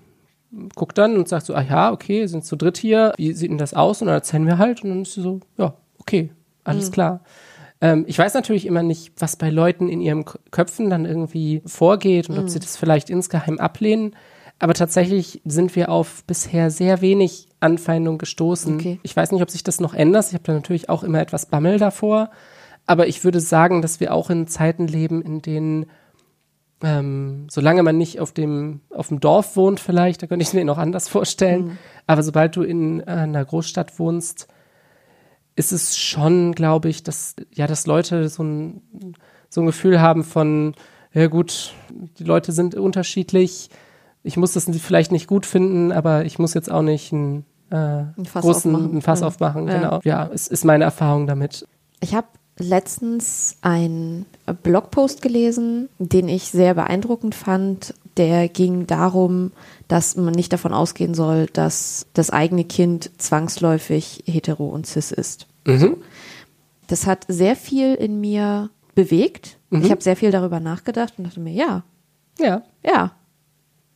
guckt dann und sagt so, ah ja, okay, sind zu dritt hier, wie sieht denn das aus? Und dann erzählen wir halt und dann ist sie so, ja, okay, alles mhm. klar. Ähm, ich weiß natürlich immer nicht, was bei Leuten in ihren Köpfen dann irgendwie vorgeht und mhm. ob sie das vielleicht insgeheim ablehnen. Aber tatsächlich sind wir auf bisher sehr wenig Anfeindung gestoßen. Okay. Ich weiß nicht, ob sich das noch ändert. Ich habe da natürlich auch immer etwas Bammel davor. Aber ich würde sagen, dass wir auch in Zeiten leben, in denen ähm, solange man nicht auf dem, auf dem Dorf wohnt, vielleicht, da könnte ich es mir noch anders vorstellen. Mhm. Aber sobald du in äh, einer Großstadt wohnst, ist es schon, glaube ich, dass, ja, dass Leute so ein, so ein Gefühl haben von, ja gut, die Leute sind unterschiedlich. Ich muss das vielleicht nicht gut finden, aber ich muss jetzt auch nicht einen, äh, ein Fass großen aufmachen. Ein Fass ja. aufmachen. Ja. Genau. Ja, es ist meine Erfahrung damit. Ich habe letztens einen Blogpost gelesen, den ich sehr beeindruckend fand. Der ging darum, dass man nicht davon ausgehen soll, dass das eigene Kind zwangsläufig hetero und cis ist. Mhm. Das hat sehr viel in mir bewegt. Mhm. Ich habe sehr viel darüber nachgedacht und dachte mir, ja, ja, ja,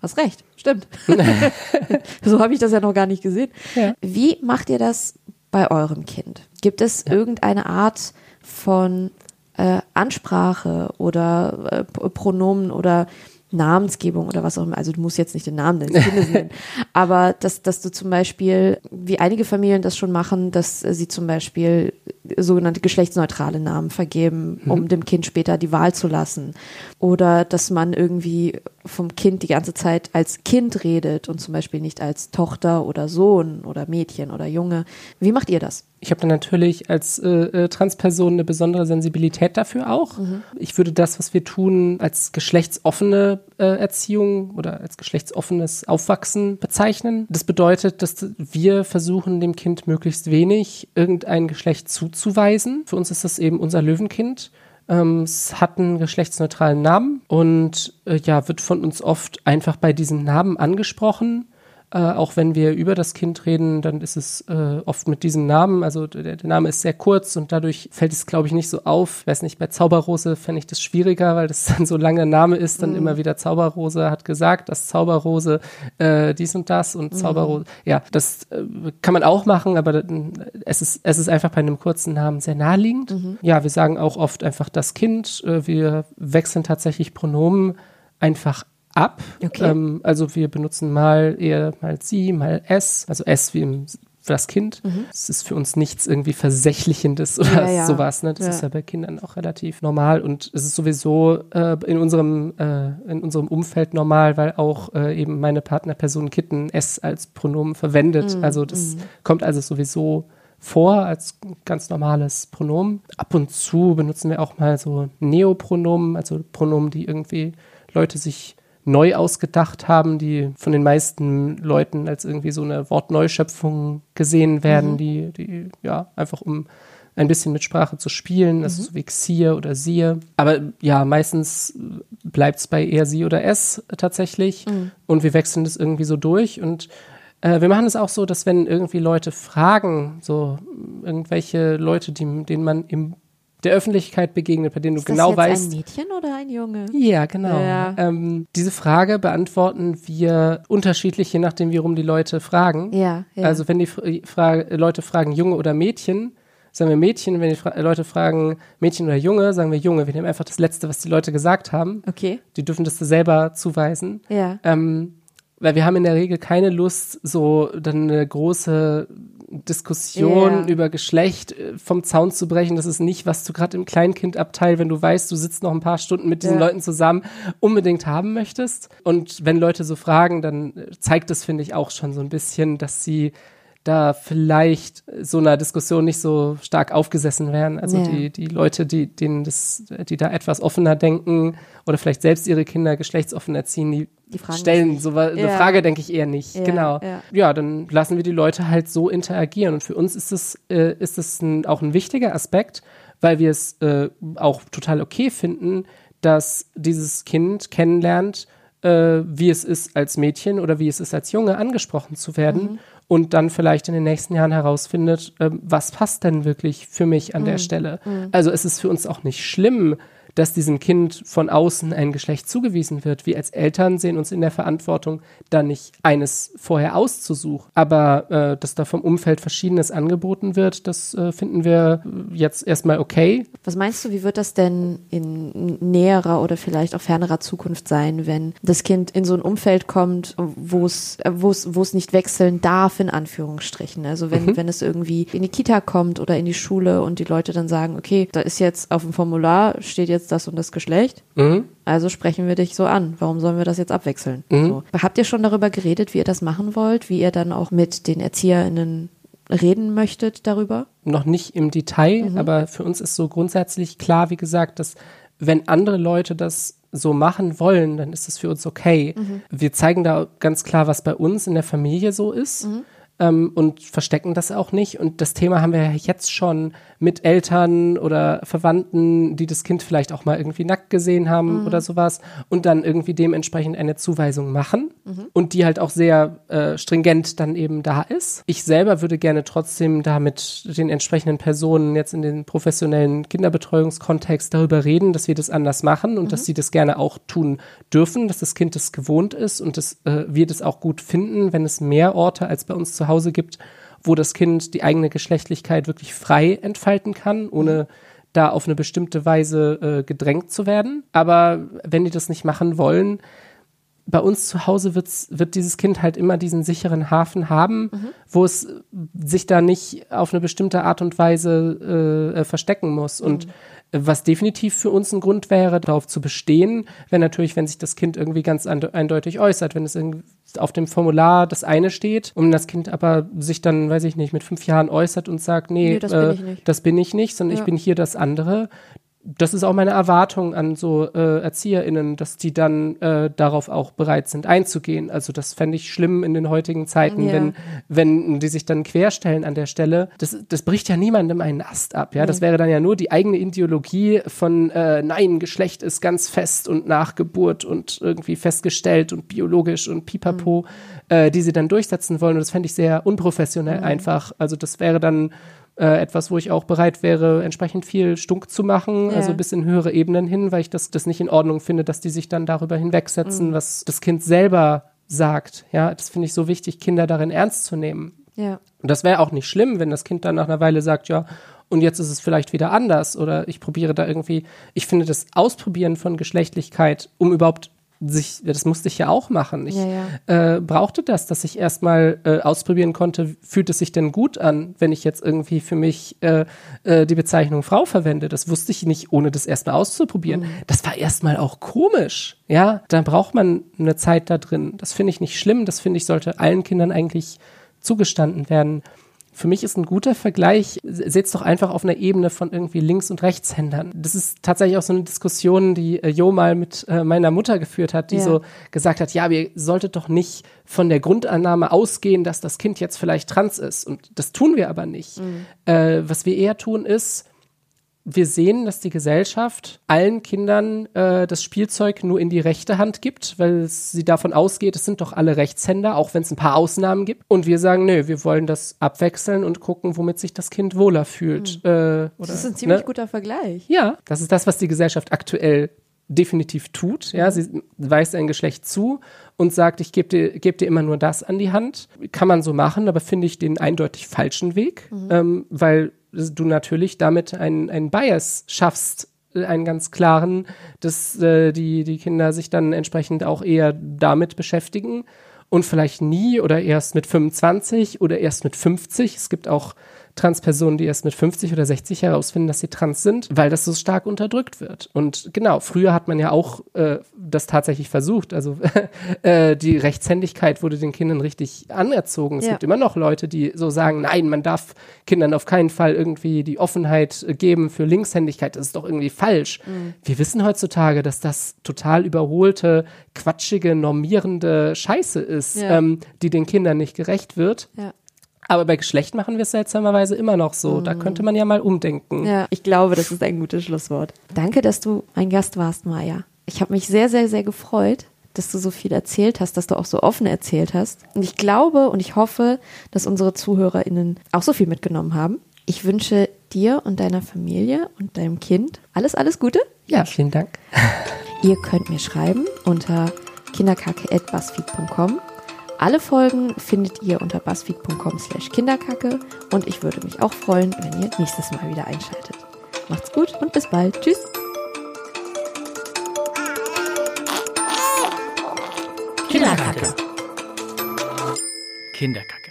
hast recht, stimmt. (laughs) so habe ich das ja noch gar nicht gesehen. Ja. Wie macht ihr das bei eurem Kind? Gibt es ja. irgendeine Art von äh, Ansprache oder äh, Pronomen oder Namensgebung oder was auch immer. Also du musst jetzt nicht den Namen deines Kindes nennen. (laughs) Aber dass, dass du zum Beispiel, wie einige Familien das schon machen, dass sie zum Beispiel sogenannte geschlechtsneutrale Namen vergeben, um mhm. dem Kind später die Wahl zu lassen. Oder dass man irgendwie vom Kind die ganze Zeit als Kind redet und zum Beispiel nicht als Tochter oder Sohn oder Mädchen oder Junge. Wie macht ihr das? Ich habe dann natürlich als äh, äh, Transperson eine besondere Sensibilität dafür auch. Mhm. Ich würde das, was wir tun, als geschlechtsoffene äh, Erziehung oder als geschlechtsoffenes Aufwachsen bezeichnen. Das bedeutet, dass wir versuchen, dem Kind möglichst wenig irgendein Geschlecht zuzuweisen. Für uns ist das eben unser Löwenkind. Ähm, es hat einen geschlechtsneutralen Namen und äh, ja, wird von uns oft einfach bei diesem Namen angesprochen. Äh, auch wenn wir über das Kind reden, dann ist es äh, oft mit diesem Namen. Also der, der, Name ist sehr kurz und dadurch fällt es, glaube ich, nicht so auf. Ich weiß nicht, bei Zauberrose fände ich das schwieriger, weil das (laughs) dann so lange Name ist, dann mhm. immer wieder Zauberrose hat gesagt, dass Zauberrose äh, dies und das und mhm. Zauberrose. Ja, das äh, kann man auch machen, aber es ist, es ist einfach bei einem kurzen Namen sehr naheliegend. Mhm. Ja, wir sagen auch oft einfach das Kind. Äh, wir wechseln tatsächlich Pronomen einfach ab. Okay. Ähm, also wir benutzen mal eher mal sie, mal es, also es wie im für das Kind. Mhm. Es ist für uns nichts irgendwie Versächlichendes oder ja, ja. sowas. Ne? Das ja. ist ja bei Kindern auch relativ normal und es ist sowieso äh, in, unserem, äh, in unserem Umfeld normal, weil auch äh, eben meine Partnerperson Kitten es als Pronomen verwendet. Mhm. Also das mhm. kommt also sowieso vor als ganz normales Pronomen. Ab und zu benutzen wir auch mal so Neopronomen, also Pronomen, die irgendwie Leute sich neu ausgedacht haben, die von den meisten Leuten als irgendwie so eine Wortneuschöpfung gesehen werden, mhm. die, die ja einfach um ein bisschen mit Sprache zu spielen, also mhm. so wie Xier oder Siehe. Aber ja, meistens bleibt es bei eher Sie oder S tatsächlich. Mhm. Und wir wechseln das irgendwie so durch. Und äh, wir machen es auch so, dass wenn irgendwie Leute fragen, so irgendwelche Leute, die, denen man im der Öffentlichkeit begegnet, bei denen du ist genau das jetzt weißt. Ein Mädchen oder ein Junge? Ja, genau. Ja. Ähm, diese Frage beantworten wir unterschiedlich, je nachdem, wie rum die Leute fragen. Ja, ja. Also wenn die Frage, Leute fragen Junge oder Mädchen, sagen wir Mädchen. Wenn die Fra Leute fragen Mädchen oder Junge, sagen wir Junge. Wir nehmen einfach das Letzte, was die Leute gesagt haben. Okay. Die dürfen das selber zuweisen. Ja. Ähm, weil wir haben in der Regel keine Lust, so dann eine große Diskussion ja. über Geschlecht äh, vom Zaun zu brechen. Das ist nicht, was du gerade im Kleinkindabteil, wenn du weißt, du sitzt noch ein paar Stunden mit diesen ja. Leuten zusammen, unbedingt haben möchtest. Und wenn Leute so fragen, dann zeigt das, finde ich, auch schon so ein bisschen, dass sie da vielleicht so einer Diskussion nicht so stark aufgesessen wären. Also Ja. die, die Leute, die, denen das, die da etwas offener denken oder vielleicht selbst ihre Kinder geschlechtsoffen erziehen, die, Die stellen das so eine Ja. Frage, denke ich eher nicht. Ja, genau. ja. Ja. dann lassen wir die Leute halt so interagieren. Und für uns ist es, äh, ist es ein, auch ein wichtiger Aspekt, weil wir es äh, auch total okay finden, dass dieses Kind kennenlernt, äh, wie es ist als Mädchen oder wie es ist als Junge angesprochen zu werden Mhm. Und dann vielleicht in den nächsten Jahren herausfindet, ähm, was passt denn wirklich für mich an Mhm. der Stelle. Also es ist für uns auch nicht schlimm, dass diesem Kind von außen ein Geschlecht zugewiesen wird. Wir als Eltern sehen uns in der Verantwortung, da nicht eines vorher auszusuchen. Aber äh, dass da vom Umfeld Verschiedenes angeboten wird, das äh, finden wir jetzt erstmal okay. Was meinst du, wie wird das denn in näherer oder vielleicht auch fernerer Zukunft sein, wenn das Kind in so ein Umfeld kommt, wo es, äh, wo es, wo es nicht wechseln darf, in Anführungsstrichen? Also wenn, wenn es irgendwie in die Kita kommt oder in die Schule und die Leute dann sagen, okay, da ist jetzt auf dem Formular steht jetzt das und das Geschlecht. Mhm. Also sprechen wir dich so an. Warum sollen wir das jetzt abwechseln? So. Habt ihr schon darüber geredet, wie ihr das machen wollt, wie ihr dann auch mit den ErzieherInnen reden möchtet darüber? noch nicht im Detail, aber für uns ist so grundsätzlich klar, wie gesagt, dass wenn andere Leute das so machen wollen, dann ist es für uns okay. Wir zeigen da ganz klar, was bei uns in der Familie so ist. Ähm, und verstecken das auch nicht. Und das Thema haben wir ja jetzt schon mit Eltern oder Verwandten, die das Kind vielleicht auch mal irgendwie nackt gesehen haben oder sowas und dann irgendwie dementsprechend eine Zuweisung machen und die halt auch sehr äh, stringent dann eben da ist. Ich selber würde gerne trotzdem da mit den entsprechenden Personen jetzt in den professionellen Kinderbetreuungskontext darüber reden, dass wir das anders machen und dass sie das gerne auch tun dürfen, dass das Kind das gewohnt ist und dass äh, wir das auch gut finden, wenn es mehr Orte als bei uns zu Hause gibt, wo das Kind die eigene Geschlechtlichkeit wirklich frei entfalten kann, ohne da auf eine bestimmte Weise äh, gedrängt zu werden. Aber wenn die das nicht machen wollen, bei uns zu Hause wird's, wird dieses Kind halt immer diesen sicheren Hafen haben, wo es sich da nicht auf eine bestimmte Art und Weise äh, äh, verstecken muss. Und was definitiv für uns ein Grund wäre, darauf zu bestehen, wenn natürlich, wenn sich das Kind irgendwie ganz eindeutig äußert, wenn es auf dem Formular das eine steht und das Kind aber sich dann, weiß ich nicht, mit fünf Jahren äußert und sagt, nee, Nee, das bin äh, ich nicht. das bin ich nicht, sondern Ja. ich bin hier das andere. Das ist auch meine Erwartung an so äh, ErzieherInnen, dass die dann äh, darauf auch bereit sind einzugehen. Also das fände ich schlimm in den heutigen Zeiten, Ja. wenn, wenn die sich dann querstellen an der Stelle. Das, das bricht ja niemandem einen Ast ab. Ja, das wäre dann ja nur die eigene Ideologie von äh, Nein, Geschlecht ist ganz fest und nach Geburt und irgendwie festgestellt und biologisch und pipapo, äh, die sie dann durchsetzen wollen. Und das fände ich sehr unprofessionell einfach. Also das wäre dann äh, etwas, wo ich auch bereit wäre, entsprechend viel Stunk zu machen, Ja. also bis in höhere Ebenen hin, weil ich das, das nicht in Ordnung finde, dass die sich dann darüber hinwegsetzen, was das Kind selber sagt. Ja, das finde ich so wichtig, Kinder darin ernst zu nehmen. Ja. Und das wäre auch nicht schlimm, wenn das Kind dann nach einer Weile sagt, ja, und jetzt ist es vielleicht wieder anders oder ich probiere da irgendwie, ich finde das Ausprobieren von Geschlechtlichkeit, um überhaupt sich, das musste ich ja auch machen. Ich Ja, Äh, brauchte das, dass ich erstmal äh, ausprobieren konnte, fühlt es sich denn gut an, wenn ich jetzt irgendwie für mich äh, äh, die Bezeichnung Frau verwende. Das wusste ich nicht, ohne das erstmal auszuprobieren. Das war erstmal auch komisch. Ja, da braucht man eine Zeit da drin. Das finde ich nicht schlimm. Das finde ich, sollte allen Kindern eigentlich zugestanden werden. Für mich ist ein guter Vergleich, seht's doch einfach auf einer Ebene von irgendwie Links- und Rechtshändern. Das ist tatsächlich auch so eine Diskussion, die äh, Jo mal mit äh, meiner Mutter geführt hat, die Ja. so gesagt hat, ja, wir solltet doch nicht von der Grundannahme ausgehen, dass das Kind jetzt vielleicht trans ist. Und das tun wir aber nicht. Äh, was wir eher tun ist, wir sehen, dass die Gesellschaft allen Kindern äh, das Spielzeug nur in die rechte Hand gibt, weil sie davon ausgeht, es sind doch alle Rechtshänder, auch wenn es ein paar Ausnahmen gibt. Und wir sagen, nö, wir wollen das abwechseln und gucken, womit sich das Kind wohler fühlt. Äh, oder, Das ist ein ziemlich ne? guter Vergleich. Ja, das ist das, was die Gesellschaft aktuell definitiv tut. Ja, sie weist ein Geschlecht zu und sagt, ich gebe dir, geb dir immer nur das an die Hand. Kann man so machen, aber finde ich den eindeutig falschen Weg, ähm, weil du natürlich damit einen, Bias schaffst, äh, einen ganz klaren, dass äh, die, die Kinder sich dann entsprechend auch eher damit beschäftigen und vielleicht nie oder erst mit 25 oder erst mit 50. Es gibt auch Transpersonen, die erst mit 50 oder 60 herausfinden, dass sie trans sind, weil das so stark unterdrückt wird. Und genau, früher hat man ja auch äh, das tatsächlich versucht. Also (laughs) äh, die Rechtshändigkeit wurde den Kindern richtig anerzogen. Es Ja. gibt immer noch Leute, die so sagen, nein, man darf Kindern auf keinen Fall irgendwie die Offenheit äh, geben für Linkshändigkeit. Das ist doch irgendwie falsch. Mhm. Wir wissen heutzutage, dass das total überholte, quatschige, normierende Scheiße ist, Ja. ähm, die den Kindern nicht gerecht wird. Ja. Aber bei Geschlecht machen wir es seltsamerweise immer noch so. Da könnte man ja mal umdenken. Ja, ich glaube, das ist ein gutes Schlusswort. Danke, dass du mein Gast warst, Maja. Ich habe mich sehr, sehr, sehr gefreut, dass du so viel erzählt hast, dass du auch so offen erzählt hast. Und ich glaube und ich hoffe, dass unsere ZuhörerInnen auch so viel mitgenommen haben. Ich wünsche dir und deiner Familie und deinem Kind alles, alles Gute. Ja, vielen Dank. Ihr könnt mir schreiben unter kinderkacke.buzzfeed.com. Alle Folgen findet ihr unter buzzfeed.com slash kinderkacke und ich würde mich auch freuen, wenn ihr nächstes Mal wieder einschaltet. Macht's gut und bis bald. Tschüss. Kinderkacke. Kinderkacke.